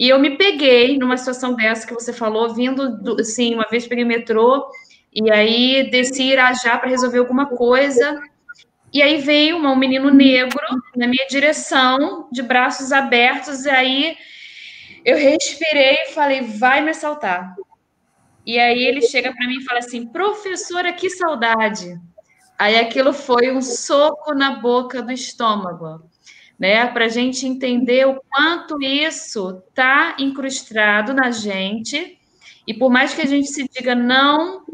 e eu me peguei numa situação dessa que você falou, vindo, do, assim, uma vez peguei metrô, e aí desci Irajá para resolver alguma coisa, e aí veio um menino negro na minha direção, de braços abertos, e aí eu respirei e falei, vai me assaltar. E aí ele chega para mim e fala assim, professora, que saudade. Aí aquilo foi um soco na boca do estômago, né? Para a gente entender o quanto isso está incrustado na gente. E por mais que a gente se diga não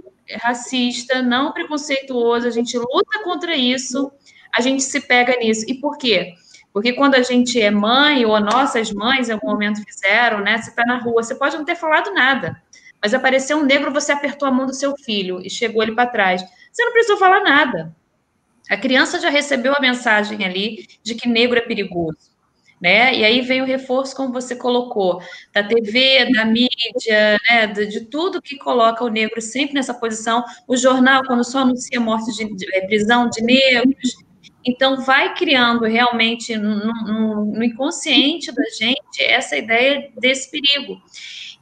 racista, não preconceituoso, a gente luta contra isso, a gente se pega nisso. E por quê? Porque quando a gente é mãe, ou nossas mães em algum momento fizeram, né? Você está na rua, você pode não ter falado nada, mas apareceu um negro, você apertou a mão do seu filho e chegou ele para trás. Você não precisou falar nada. A criança já recebeu a mensagem ali de que negro é perigoso né? E aí vem o reforço, como você colocou, da TV, da mídia, né? De, de, tudo que coloca o negro sempre nessa posição. O jornal, quando só anuncia morte de, de é, prisão de negros. Então, vai criando realmente no, no, no inconsciente da gente essa ideia desse perigo.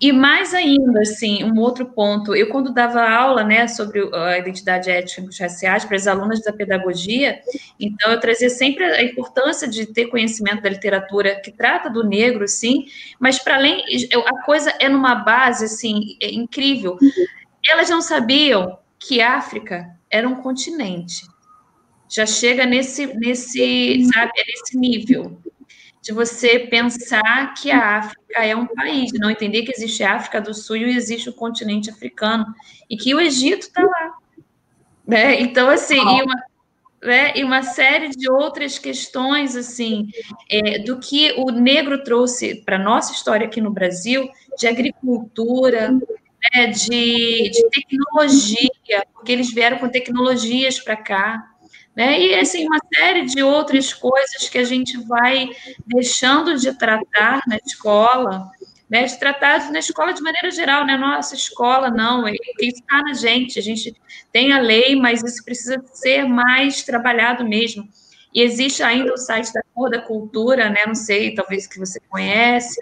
E mais ainda, assim, um outro ponto, eu quando dava aula, né, sobre a identidade étnica raciais para as alunas da pedagogia, então eu trazia sempre a importância de ter conhecimento da literatura que trata do negro, sim, mas para além, a coisa é numa base, assim, é incrível. Elas não sabiam que África era um continente. Já chega nesse, nesse, sabe, nesse nível de você pensar que a África é um país, não entender que existe a África do Sul e existe o continente africano, e que o Egito está lá. Né? Então, assim, e uma, né, e uma série de outras questões, assim, é, do que o negro trouxe para a nossa história aqui no Brasil, de agricultura, né, de, de tecnologia, porque eles vieram com tecnologias para cá, né? E assim, uma série de outras coisas que a gente vai deixando de tratar na escola, né? de tratar na escola de maneira geral, né? Nossa escola, não, isso está na gente, a gente tem a lei, mas isso precisa ser mais trabalhado mesmo. E existe ainda o site da Cor da Cultura, né? Não sei, talvez que você conhece,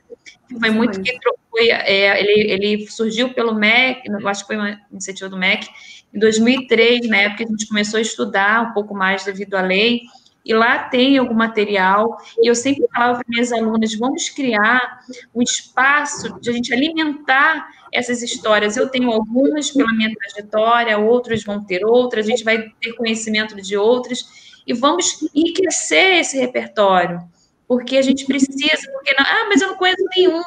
que foi muito que foi, é, ele, ele surgiu pelo MEC, eu acho que foi uma iniciativa do MEC, em 2003, na época a gente começou a estudar um pouco mais devido à lei, e lá tem algum material, e eu sempre falava para minhas alunas, vamos criar um espaço de a gente alimentar essas histórias. Eu tenho algumas pela minha trajetória, outros vão ter outras, a gente vai ter conhecimento de outras, e vamos enriquecer esse repertório, porque a gente precisa, porque, não, ah, mas eu não conheço nenhum,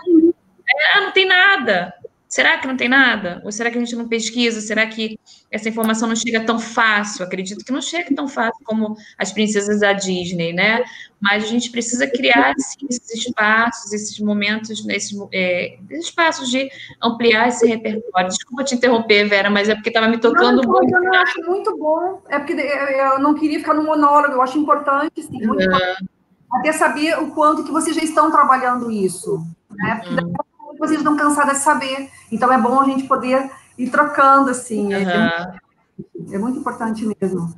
ah, não tem nada, Será que não tem nada? Ou será que a gente não pesquisa? Será que essa informação não chega tão fácil? Acredito que não chega tão fácil como as princesas da Disney, né? Mas a gente precisa criar sim, esses espaços, esses momentos, esses, é, espaços de ampliar esse repertório. Desculpa te interromper, Vera, mas é porque estava me tocando não, muito. Eu acho muito bom. É porque eu não queria ficar no monólogo. Eu acho importante, sim, muito uhum. importante. Até saber o quanto que vocês já estão trabalhando isso, né? Porque uhum vocês estão cansadas de saber. Então é bom a gente poder ir trocando, assim. Uhum. É, muito, é, muito, importante mesmo.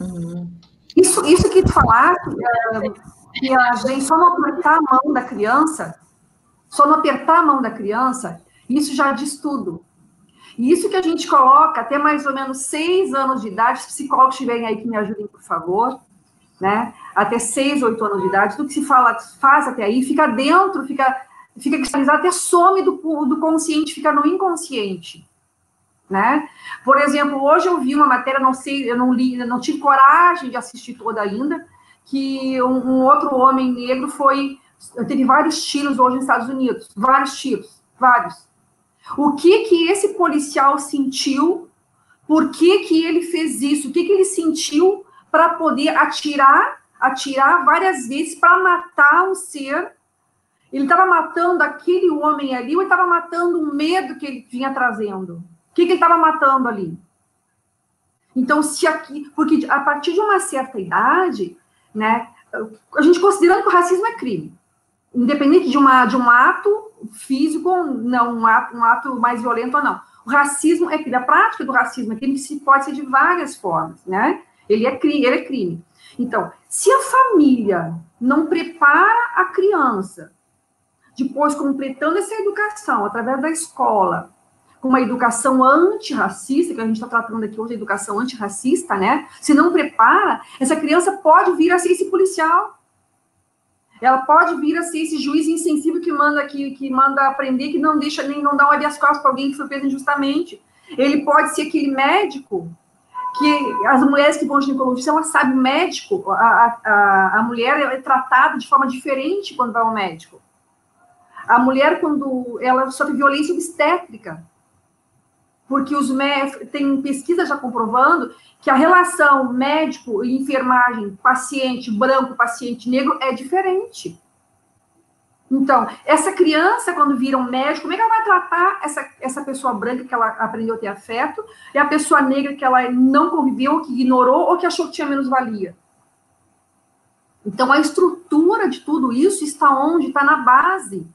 Uhum. Isso, isso que tu falaste, é, que a gente só não apertar a mão da criança, só não apertar a mão da criança, isso já diz tudo. E isso que a gente coloca até mais ou menos seis anos de idade, os psicólogos estiverem aí que me ajudem, por favor, né? Até seis, oito anos de idade, tudo que se fala, faz até aí, fica dentro, fica fica cristalizado, até some do, do consciente, fica no inconsciente. Né? Por exemplo, hoje eu vi uma matéria, não sei, eu não li, não tive coragem de assistir toda ainda, que um, um outro homem negro foi, teve vários tiros hoje nos Estados Unidos, vários tiros, vários. O que que esse policial sentiu? Por que que ele fez isso? O que que ele sentiu para poder atirar, atirar várias vezes para matar um ser Ele estava matando aquele homem ali ou ele estava matando o medo que ele vinha trazendo? O que, que ele estava matando ali? Então, se aqui, porque a partir de uma certa idade, né, a gente considerando que o racismo é crime, independente de, uma, de um ato físico, não, um ato, um ato mais violento ou não. O racismo é crime, a prática do racismo é crime que pode ser de várias formas, né? Ele é crime, ele é crime. Então, se a família não prepara a criança, depois completando essa educação através da escola, com uma educação antirracista, que a gente está tratando aqui hoje, educação antirracista, né? Se não prepara, essa criança pode vir a ser esse policial. Ela pode vir a ser esse juiz insensível que manda que, que manda aprender, que não deixa nem não dá um habeas corpus para alguém que foi preso injustamente. Ele pode ser aquele médico que as mulheres que vão ginecologista, ela sabe, médico, a, a, a mulher é tratada de forma diferente quando vai ao médico. A mulher, quando ela sofre violência obstétrica, porque os tem pesquisa já comprovando que a relação médico e enfermagem, paciente branco, paciente negro é diferente. Então, essa criança, quando vira um médico, como é que ela vai tratar essa, essa pessoa branca que ela aprendeu a ter afeto e a pessoa negra que ela não conviveu, que ignorou ou que achou que tinha menos valia? Então, a estrutura de tudo isso está onde? Está na base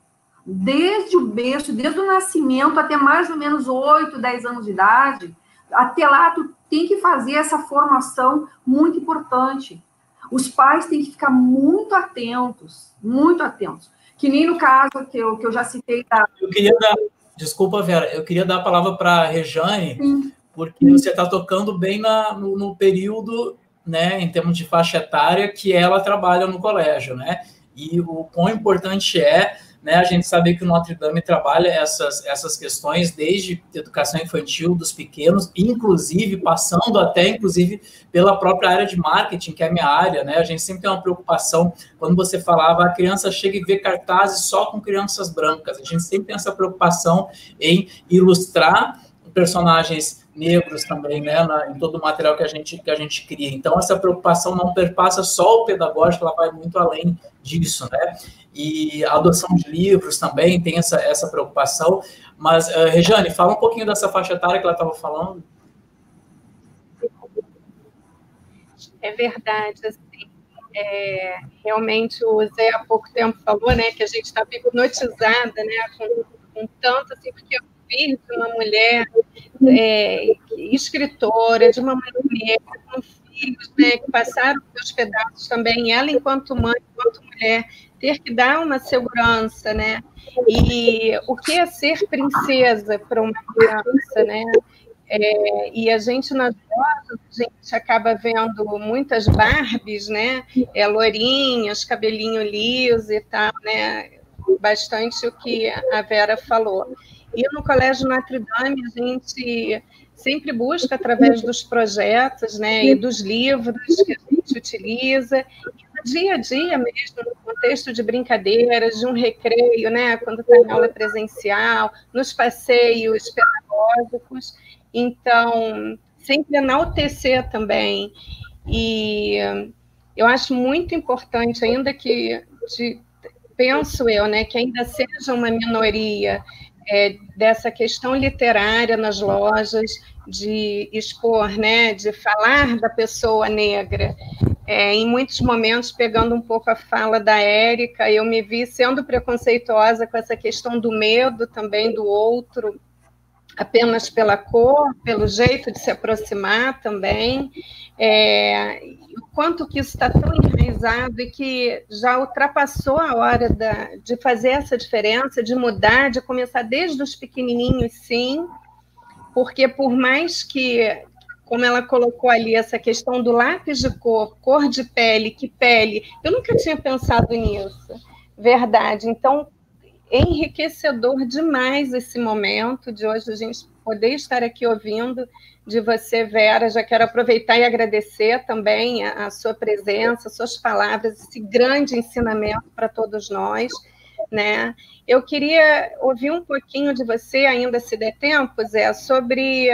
desde o berço, desde o nascimento até mais ou menos 8, 10 anos de idade, até lá tu tem que fazer essa formação muito importante. Os pais têm que ficar muito atentos, muito atentos. Que nem no caso que eu, que eu já citei da... Eu queria dar, desculpa, Vera, eu queria dar a palavra para a Rejane, Sim. porque você está tocando bem na, no, no período, né, em termos de faixa etária, que ela trabalha no colégio, né? E o quão importante é né, a gente sabe que o Notre Dame trabalha essas, essas questões desde educação infantil dos pequenos, inclusive passando até inclusive pela própria área de marketing, que é a minha área, né? A gente sempre tem uma preocupação quando você falava a criança chega e vê cartazes só com crianças brancas. A gente sempre tem essa preocupação em ilustrar personagens negros também, né, na, em todo o material que a gente que a gente cria. Então essa preocupação não perpassa só o pedagógico, ela vai muito além disso, né? E a adoção de livros também tem essa, essa preocupação. Mas, uh, Rejane, fala um pouquinho dessa faixa etária que ela estava falando. É verdade, assim, é, realmente o Zé há pouco tempo falou, né, que a gente está hipnotizada, né, com, com tanto, assim, porque eu filho de uma mulher é, escritora, de uma mulher com filhos, né, que passaram pelos pedaços também, ela enquanto mãe, enquanto mulher, ter que dar uma segurança, né? E o que é ser princesa para uma criança, né? É, e a gente nas fotos, a gente acaba vendo muitas Barbies, né? É, lourinhas, cabelinho liso e tal, né? Bastante o que a Vera falou. E no Colégio Notre Dame, a gente sempre busca, através dos projetos né, e dos livros que a gente utiliza, e no dia a dia mesmo, no contexto de brincadeiras, de um recreio, né, quando está em aula presencial, nos passeios pedagógicos. Então, sempre enaltecer também. E eu acho muito importante, ainda que, de, penso eu, né, que ainda seja uma minoria é, dessa questão literária nas lojas, de expor, né, de falar da pessoa negra. É, em muitos momentos, pegando um pouco a fala da Érica, eu me vi sendo preconceituosa com essa questão do medo também do outro, apenas pela cor, pelo jeito de se aproximar também, é, o quanto que isso está tão enraizado e que já ultrapassou a hora da, de fazer essa diferença, de mudar, de começar desde os pequenininhos, sim, porque por mais que, como ela colocou ali, essa questão do lápis de cor, cor de pele, que pele, eu nunca tinha pensado nisso, verdade. Então, enriquecedor demais esse momento de hoje a gente poder estar aqui ouvindo de você, Vera. Já quero aproveitar e agradecer também a, a sua presença, suas palavras, esse grande ensinamento para todos nós. Né? Eu queria ouvir um pouquinho de você, ainda se der tempo, Zé, sobre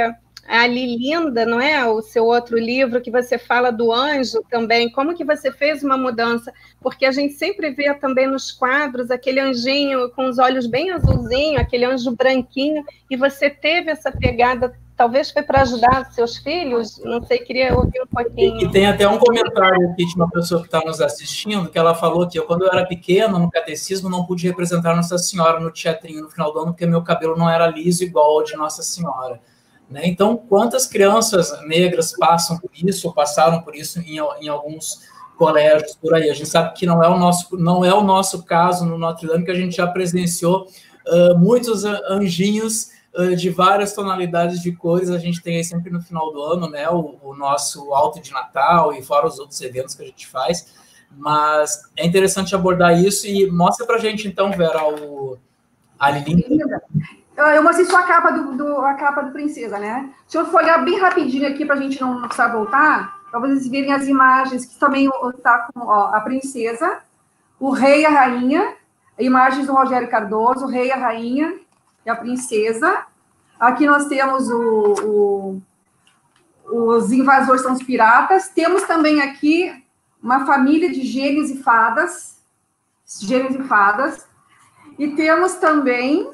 a Lilinda, não é? O seu outro livro que você fala do anjo também. Como que você fez uma mudança? Porque a gente sempre vê também nos quadros aquele anjinho com os olhos bem azulzinho, aquele anjo branquinho, e você teve essa pegada talvez foi para ajudar seus filhos, não sei, queria ouvir um pouquinho. E, e tem até um comentário aqui de uma pessoa que está nos assistindo, que ela falou que eu, quando eu era pequena, no catecismo, não pude representar Nossa Senhora no teatrinho no final do ano, porque meu cabelo não era liso igual ao de Nossa Senhora. Né? Então, quantas crianças negras passam por isso, ou passaram por isso em, em alguns colégios por aí? A gente sabe que não é o nosso, não é o nosso caso no Notre Dame, que a gente já presenciou uh, muitos anjinhos de várias tonalidades de cores. A gente tem aí sempre no final do ano, né? O, o, nosso alto de Natal e fora os outros eventos que a gente faz. Mas é interessante abordar isso e mostra pra gente, então, Vera, o, a Lili. Eu mostrei só a capa do, do, a capa do Princesa, né? Deixa eu folhear bem rapidinho aqui para a gente não, não precisar voltar, para vocês verem as imagens que também está com ó, a Princesa, o Rei e a Rainha, imagens do Rogério Cardoso, o Rei e a Rainha, e a princesa. Aqui nós temos o, o, os invasores são os piratas. Temos também aqui uma família de gênios e fadas, gênios e fadas. E temos também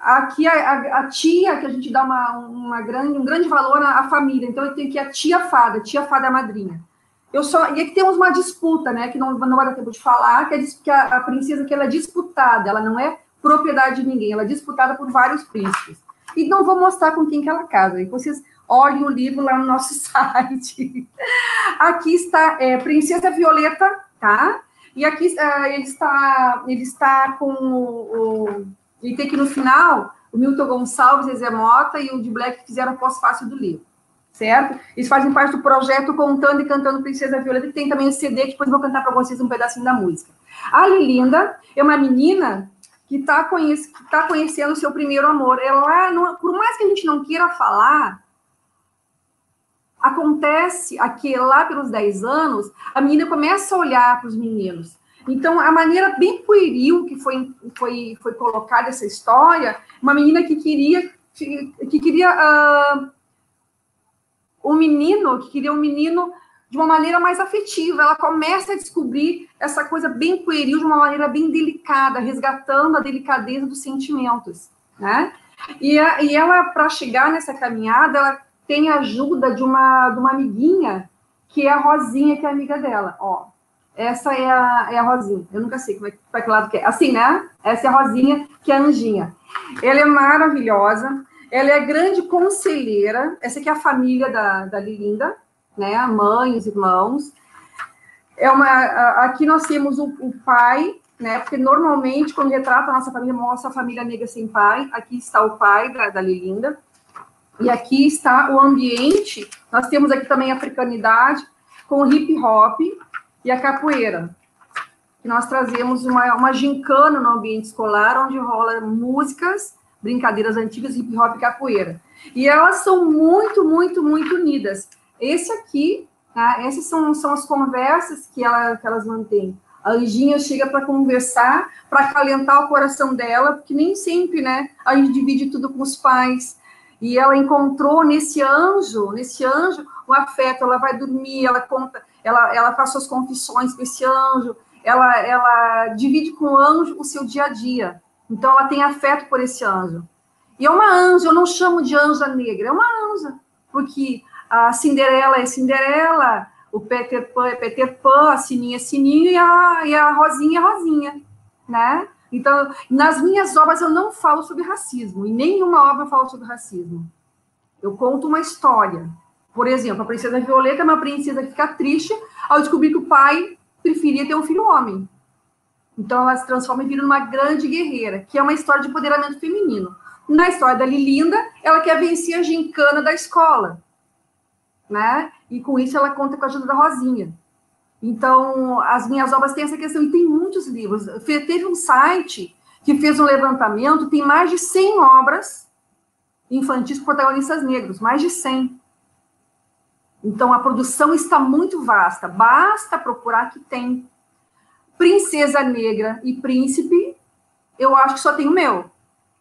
aqui a, a, a, tia, que a gente dá uma, uma grande, um grande valor à, à família. Então, eu tenho aqui a tia fada, tia fada madrinha. Eu só, e aqui temos uma disputa, né, que não, não vai dar tempo de falar, que, é, que a, a princesa que ela é disputada, ela não é propriedade de ninguém, ela é disputada por vários príncipes. E não vou mostrar com quem que ela casa, e vocês olhem o livro lá no nosso site. Aqui está é, Princesa Violeta, tá? E aqui uh, ele, está, ele está com o, o, Ele tem que no final o Milton Gonçalves, Zezé Mota e o de Black fizeram a pós-fácil do livro, certo? Eles fazem parte do projeto Contando e Cantando Princesa Violeta, e tem também o CD, que depois vou cantar para vocês um pedacinho da música. A Lilinda é uma menina que está conhece, tá conhecendo o seu primeiro amor. Ela, não, por mais que a gente não queira falar, acontece aqui lá pelos 10 anos, a menina começa a olhar para os meninos. Então, a maneira bem pueril que foi, foi, foi colocada essa história, uma menina que queria que queria uh, um menino, que queria um menino de uma maneira mais afetiva. Ela começa a descobrir essa coisa bem pueril de uma maneira bem delicada, resgatando a delicadeza dos sentimentos, né? E, a, e ela, para chegar nessa caminhada, ela tem a ajuda de uma, de uma amiguinha, que é a Rosinha, que é amiga dela. Ó, essa é a, é a Rosinha. Eu nunca sei como é, para que lado que é. Assim, né? Essa é a Rosinha, que é a Anjinha. Ela é maravilhosa. Ela é grande conselheira. Essa aqui é a família da, da Lilinda, né? A mãe, os irmãos. É uma, aqui nós temos o, o pai, né? Porque normalmente, quando retrata a nossa família, mostra a família negra sem pai. Aqui está o pai da, da Lilinda. E aqui está o ambiente. Nós temos aqui também a africanidade, com hip hop e a capoeira. Nós trazemos uma, uma gincana no ambiente escolar, onde rola músicas, brincadeiras antigas, hip hop e capoeira. E elas são muito, muito, muito unidas. Esse aqui, tá? essas são, são as conversas que, ela, que elas mantêm. A Anjinha chega para conversar, para acalentar o coração dela, porque nem sempre, né, a gente divide tudo com os pais. E ela encontrou nesse anjo, nesse anjo, o afeto. Ela vai dormir, ela conta, ela, ela faz suas confissões com esse anjo, ela, ela divide com o anjo o seu dia a dia. Então, ela tem afeto por esse anjo. E é uma anja, eu não chamo de anja negra, é uma anja, porque a Cinderela é Cinderela, o Peter Pan é Peter Pan, a Sininha é Sininho e a, e a Rosinha é Rosinha, né? Então, nas minhas obras eu não falo sobre racismo, em nenhuma obra eu falo sobre racismo. Eu conto uma história. Por exemplo, a Princesa Violeta é uma princesa que fica triste ao descobrir que o pai preferia ter um filho homem. Então, ela se transforma e vira uma grande guerreira, que é uma história de empoderamento feminino. Na história da Lilinda, ela quer vencer a gincana da escola né? E com isso ela conta com a ajuda da Rosinha. Então, as minhas obras têm essa questão, e tem muitos livros. Teve um site que fez um levantamento, tem mais de 100 obras infantis protagonistas negros, mais de 100. Então, a produção está muito vasta, basta procurar que tem. Princesa Negra e Príncipe, eu acho que só tem o meu.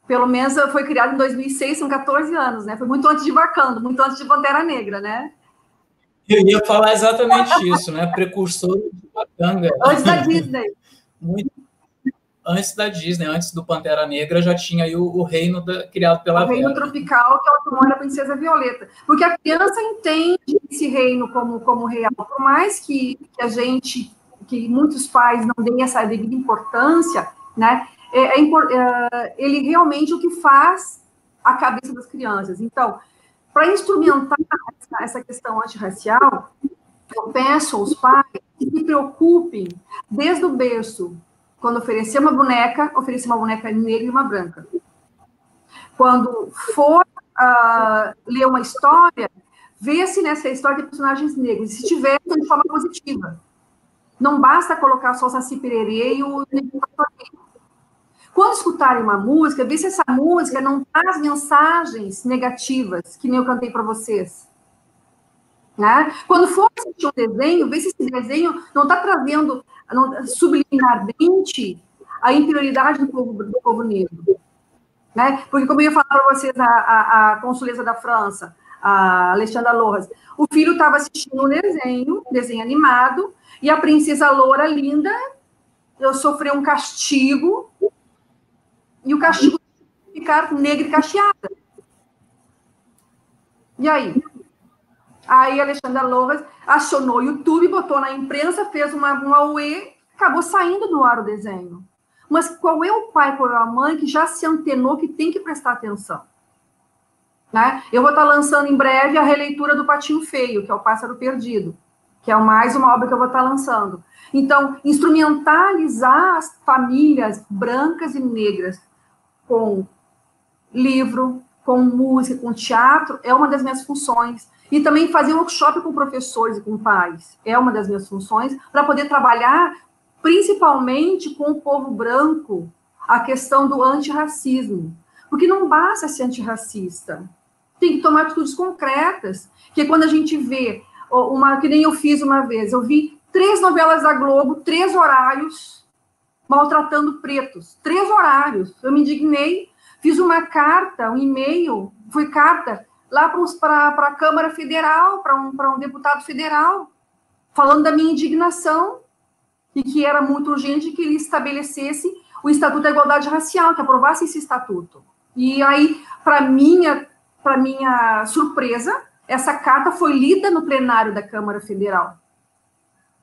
Pelo menos foi criado em 2006, são 14 anos, né? Foi muito antes de Vacando, muito antes de Pantera Negra, né? Eu ia falar exatamente isso, né? Precursor de Wakanga. Antes da Disney. Muito antes da Disney, antes do Pantera Negra, já tinha aí o, o reino da, criado pela O reino Vera. tropical, que é o tomou da Princesa Violeta. Porque a criança entende esse reino como, como real. Por mais que, que a gente, que muitos pais não deem essa devida importância, né? É, é, é, ele realmente o que faz a cabeça das crianças. Então, para instrumentar essa, essa questão antirracial, eu peço aos pais que se preocupem desde o berço quando oferecer uma boneca, oferecer uma boneca negra e uma branca. Quando for uh, ler uma história, vê se nessa história tem personagens negros. E se tiver, então de forma positiva. Não basta colocar só o Saci Pererê e o Quando escutarem uma música, vê se essa música não traz mensagens negativas, que nem eu cantei para vocês. Né? Quando for assistir um desenho, vê se esse desenho não está trazendo subliminarmente a interioridade do povo, do povo negro. Né? Porque, como eu ia falar para vocês, a, a, a consuleza da França, a Alexandra Loras, o filho estava assistindo um desenho, desenho animado, e a princesa loura linda eu sofreu um castigo, e o castigo ficar negra e cacheada. E aí? Aí a Alexandra Loras acionou o YouTube, botou na imprensa, fez uma, uma UE, acabou saindo do ar o desenho. Mas qual é o pai, qual é a mãe que já se antenou que tem que prestar atenção? Né? Eu vou estar lançando em breve a releitura do Patinho Feio, que é o Pássaro Perdido, que é mais uma obra que eu vou estar lançando. Então, instrumentalizar as famílias brancas e negras com livro, com música, com teatro, é uma das minhas funções. E também fazer workshop com professores e com pais. É uma das minhas funções, para poder trabalhar principalmente com o povo branco a questão do antirracismo. Porque não basta ser antirracista. Tem que tomar atitudes concretas. Que quando a gente vê, uma que nem eu fiz uma vez, eu vi três novelas da Globo, três horários, maltratando pretos. Três horários. Eu me indignei, fiz uma carta, um e-mail, foi carta lá para a Câmara Federal, para um, um deputado federal, falando da minha indignação e que era muito urgente que ele estabelecesse o Estatuto da Igualdade Racial, que aprovasse esse estatuto. E aí, para minha, para minha surpresa, essa carta foi lida no plenário da Câmara Federal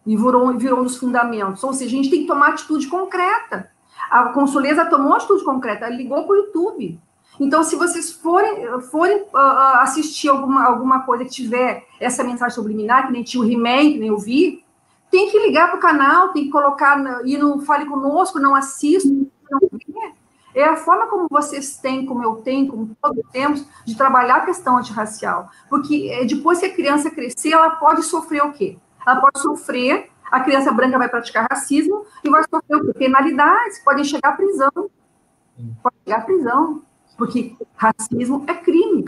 e virou, virou fundamentos. Ou seja, a gente tem que tomar atitude concreta. A Consuleza tomou atitude concreta, ligou para o YouTube, então, se vocês forem, forem uh, assistir alguma, alguma coisa que tiver essa mensagem subliminar, que nem tinha o He-Man, que nem eu vi, tem que ligar para o canal, tem que colocar, e não fale conosco, não assista, não vê. É a forma como vocês têm, como eu tenho, como todos temos, de trabalhar a questão antirracial. Porque é, depois que a criança crescer, ela pode sofrer o quê? Ela pode sofrer, a criança branca vai praticar racismo e vai sofrer o quê? Penalidades, podem chegar à prisão. Pode chegar à prisão porque racismo é crime.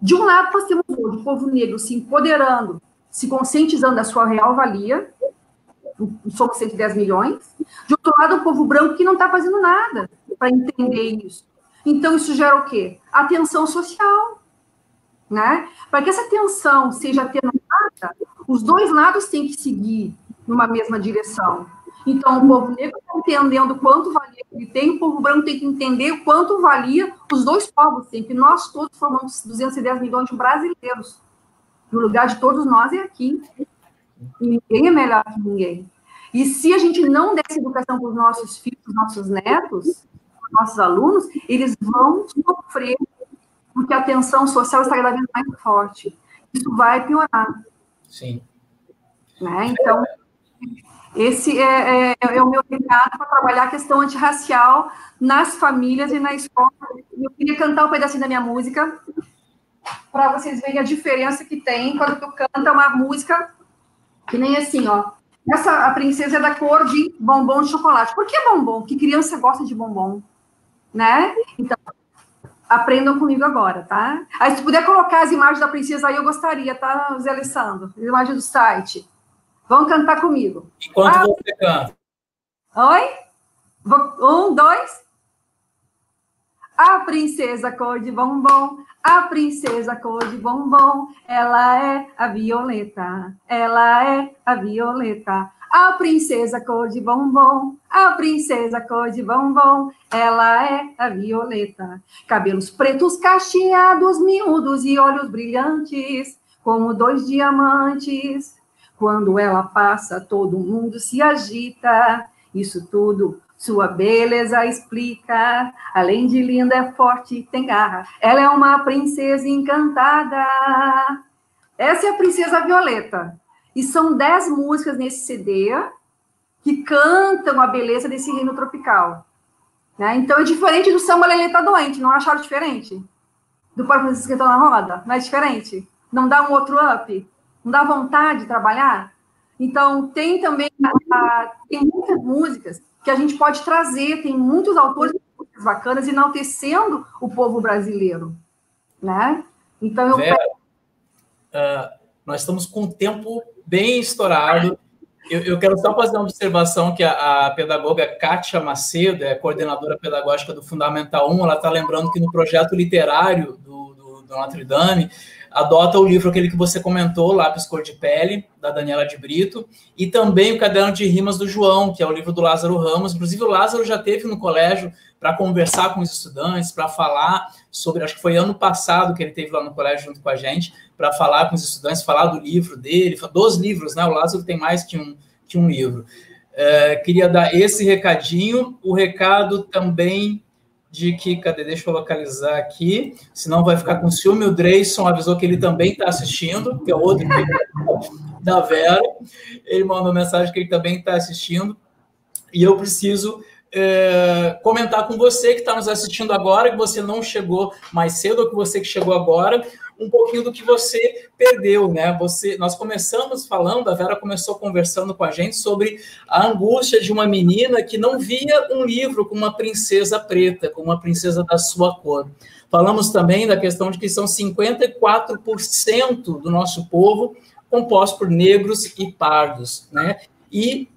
De um lado, nós temos hoje o povo negro se empoderando, se conscientizando da sua real valia, somos 110 milhões. De outro lado, o povo branco que não está fazendo nada para entender isso. Então, isso gera o quê? Atenção social. Né? Para que essa tensão seja atenuada, os dois lados têm que seguir numa mesma direção. Então, o povo negro está entendendo quanto valia ele tem, o povo branco tem que entender quanto valia os dois povos têm, que nós todos formamos 210 milhões de brasileiros. O lugar de todos nós é aqui. E ninguém é melhor que ninguém. E se a gente não der essa educação para os nossos filhos, nossos netos, nossos alunos, eles vão sofrer, porque a tensão social está cada vez mais forte. Isso vai piorar. Sim. Né? Então, esse é, é, é o meu recado para trabalhar a questão antirracial nas famílias e na escola. Eu queria cantar um pedacinho da minha música para vocês verem a diferença que tem quando tu canta uma música que nem assim, ó. Essa, a princesa é da cor de bombom de chocolate. Por que bombom? Porque criança gosta de bombom, né? Então, aprendam comigo agora, tá? Aí, se puder colocar as imagens da princesa aí, eu gostaria, tá, Zé Alessandro? As imagens do site. Vão cantar comigo. Enquanto ah, você canta. Oi? Um, dois. A princesa cor de bombom, a princesa cor de bombom, ela é a Violeta, ela é a Violeta. A princesa cor de bombom, a princesa cor de bombom, ela é a Violeta. Cabelos pretos cacheados, miúdos e olhos brilhantes, como dois diamantes. Quando ela passa, todo mundo se agita. Isso tudo sua beleza explica. Além de linda, é forte, tem garra. Ela é uma princesa encantada. Essa é a Princesa Violeta. E são dez músicas nesse CD que cantam a beleza desse reino tropical. Né? Então é diferente do samba Lelê tá doente, não acharam diferente? Do Paulo Francisco Esquentou na Roda? Não é diferente? Não dá um outro up? Não dá vontade de trabalhar? Então, tem também a, tem muitas músicas que a gente pode trazer, tem muitos autores bacanas enaltecendo o povo brasileiro, né? Então, eu... Vera, uh, nós estamos com o tempo bem estourado. Eu, eu, quero só fazer uma observação que a, a pedagoga Kátia Macedo, é coordenadora pedagógica do Fundamental 1, ela está lembrando que no projeto literário do, do, do Notre Dame, adota o livro aquele que você comentou, Lápis Cor de Pele, da Daniela de Brito, e também o Caderno de Rimas do João, que é o livro do Lázaro Ramos. Inclusive, o Lázaro já teve no colégio para conversar com os estudantes, para falar sobre, acho que foi ano passado que ele teve lá no colégio junto com a gente, para falar com os estudantes, falar do livro dele, dos livros, né? O Lázaro tem mais que um, que um livro. É, queria dar esse recadinho, o recado também de que, cadê, deixa eu localizar aqui, senão vai ficar com ciúme. O Dreyson avisou que ele também está assistindo, que é outro da Vera. Ele mandou mensagem que ele também está assistindo. E eu preciso é, comentar com você que está nos assistindo agora, que você não chegou mais cedo, ou que você que chegou agora, um pouquinho do que você perdeu, né? Você, nós começamos falando, a Vera começou conversando com a gente sobre a angústia de uma menina que não via um livro com uma princesa preta, com uma princesa da sua cor. Falamos também da questão de que são 54% do nosso povo composto por negros e pardos, né? E,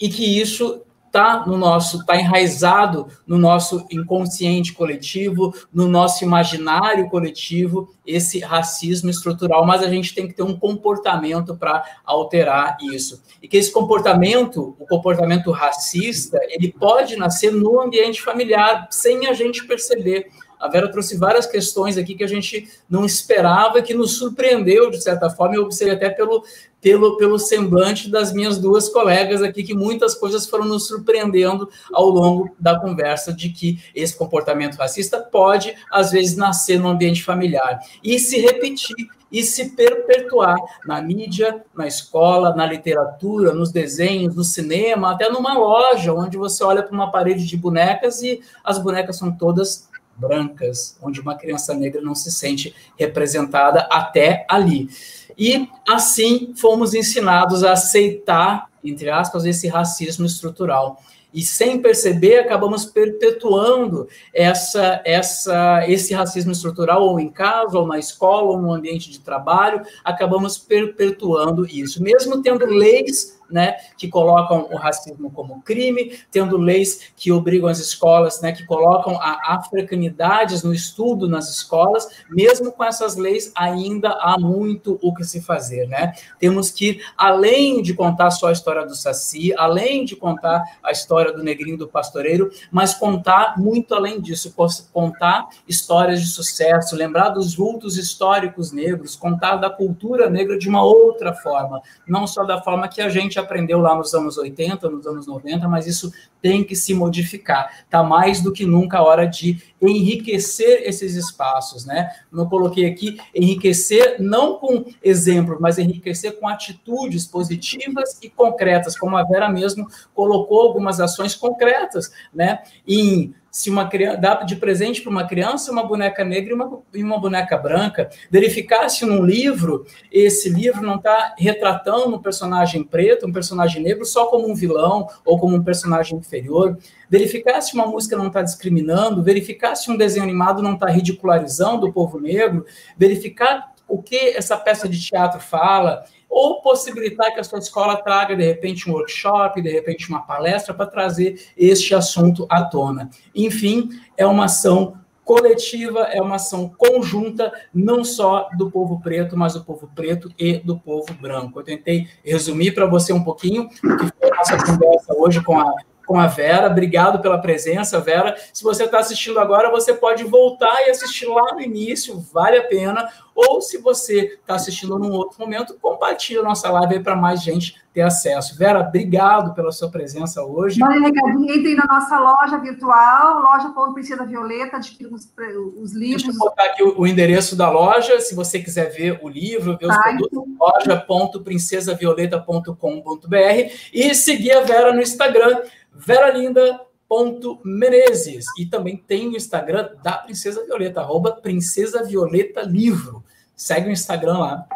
e que isso está no nosso, está enraizado no nosso inconsciente coletivo, no nosso imaginário coletivo, esse racismo estrutural, mas a gente tem que ter um comportamento para alterar isso. E que esse comportamento, o comportamento racista, ele pode nascer no ambiente familiar, sem a gente perceber. A Vera trouxe várias questões aqui que a gente não esperava, que nos surpreendeu, de certa forma, eu observei até pelo, pelo, pelo semblante das minhas duas colegas aqui, que muitas coisas foram nos surpreendendo ao longo da conversa, de que esse comportamento racista pode, às vezes, nascer no ambiente familiar. E se repetir e se perpetuar na mídia, na escola, na literatura, nos desenhos, no cinema, até numa loja, onde você olha para uma parede de bonecas e as bonecas são todas brancas, onde uma criança negra não se sente representada até ali. E assim fomos ensinados a aceitar, entre aspas, esse racismo estrutural. E sem perceber, acabamos perpetuando essa, essa, esse racismo estrutural, ou em casa, ou na escola, ou no ambiente de trabalho, acabamos perpetuando isso. Mesmo tendo leis né, que colocam o racismo como crime, tendo leis que obrigam as escolas, né, que colocam a africanidades no estudo nas escolas, mesmo com essas leis ainda há muito o que se fazer, né? Temos que além de contar só a história do Saci, além de contar a história do negrinho do pastoreiro, mas contar muito além disso, contar histórias de sucesso, lembrar dos vultos históricos negros, contar da cultura negra de uma outra forma, não só da forma que a gente gente aprendeu lá nos anos 80, nos anos 90, mas isso tem que se modificar. Está mais do que nunca a hora de enriquecer esses espaços, né? Eu coloquei aqui enriquecer não com exemplos, mas enriquecer com atitudes positivas e concretas, como a Vera mesmo colocou algumas ações concretas, né? Em se uma criança dá de presente para uma criança uma boneca negra e uma, e uma boneca branca, verificar se num livro esse livro não está retratando um personagem preto, um personagem negro só como um vilão ou como um personagem inferior, verificar se uma música não está discriminando, verificar se um desenho animado não está ridicularizando o povo negro, verificar o que essa peça de teatro fala, ou possibilitar que a sua escola traga, de repente, um workshop, de repente, uma palestra para trazer este assunto à tona. Enfim, é uma ação coletiva, é uma ação conjunta, não só do povo preto, mas do povo preto e do povo branco. Eu tentei resumir para você um pouquinho o que foi a nossa conversa hoje com a com a Vera. Obrigado pela presença, Vera. Se você está assistindo agora, você pode voltar e assistir lá no início, vale a pena. Ou se você está assistindo num outro momento, compartilhe a nossa live para mais gente ter acesso. Vera, obrigado pela sua presença hoje. Olha, recadinho, entrem na nossa loja virtual, loja.princesa Violeta, adquira os, os, livros. Deixa eu botar aqui o, o, endereço da loja, se você quiser ver o livro, ver os tá, produtos, então. loja.princesavioleta.com.br e seguir a Vera no Instagram, veralinda.menezes. E também tem o Instagram da Princesa Violeta, arroba Princesa Violeta Livro. Segue o Instagram lá.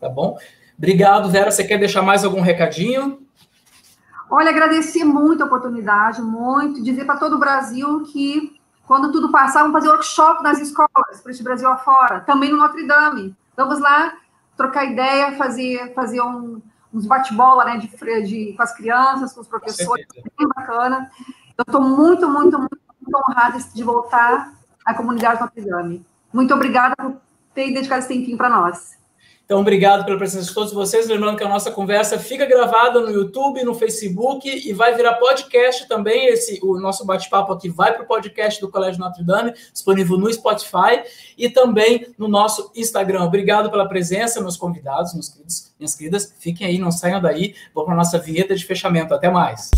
Tá bom? Obrigado, Vera. Você quer deixar mais algum recadinho? Olha, agradecer muito a oportunidade, muito, dizer para todo o Brasil que quando tudo passar, vamos fazer workshop nas escolas, para esse Brasil afora, também no Notre Dame. Vamos lá trocar ideia, fazer, fazer um, uns bate-bola né, de, de, com as crianças, com os professores, bem bacana. Eu estou muito, muito, muito, muito honrada de voltar à comunidade Notre Dame. Muito obrigada por ter dedicado esse tempinho para nós. Então, obrigado pela presença de todos vocês. Lembrando que a nossa conversa fica gravada no YouTube, no Facebook e vai virar podcast também. Esse, o nosso bate-papo aqui vai para o podcast do Colégio Notre Dame, disponível no Spotify e também no nosso Instagram. Obrigado pela presença, meus convidados, meus queridos, minhas queridas. Fiquem aí, não saiam daí. Vou para a nossa vinheta de fechamento. Até mais.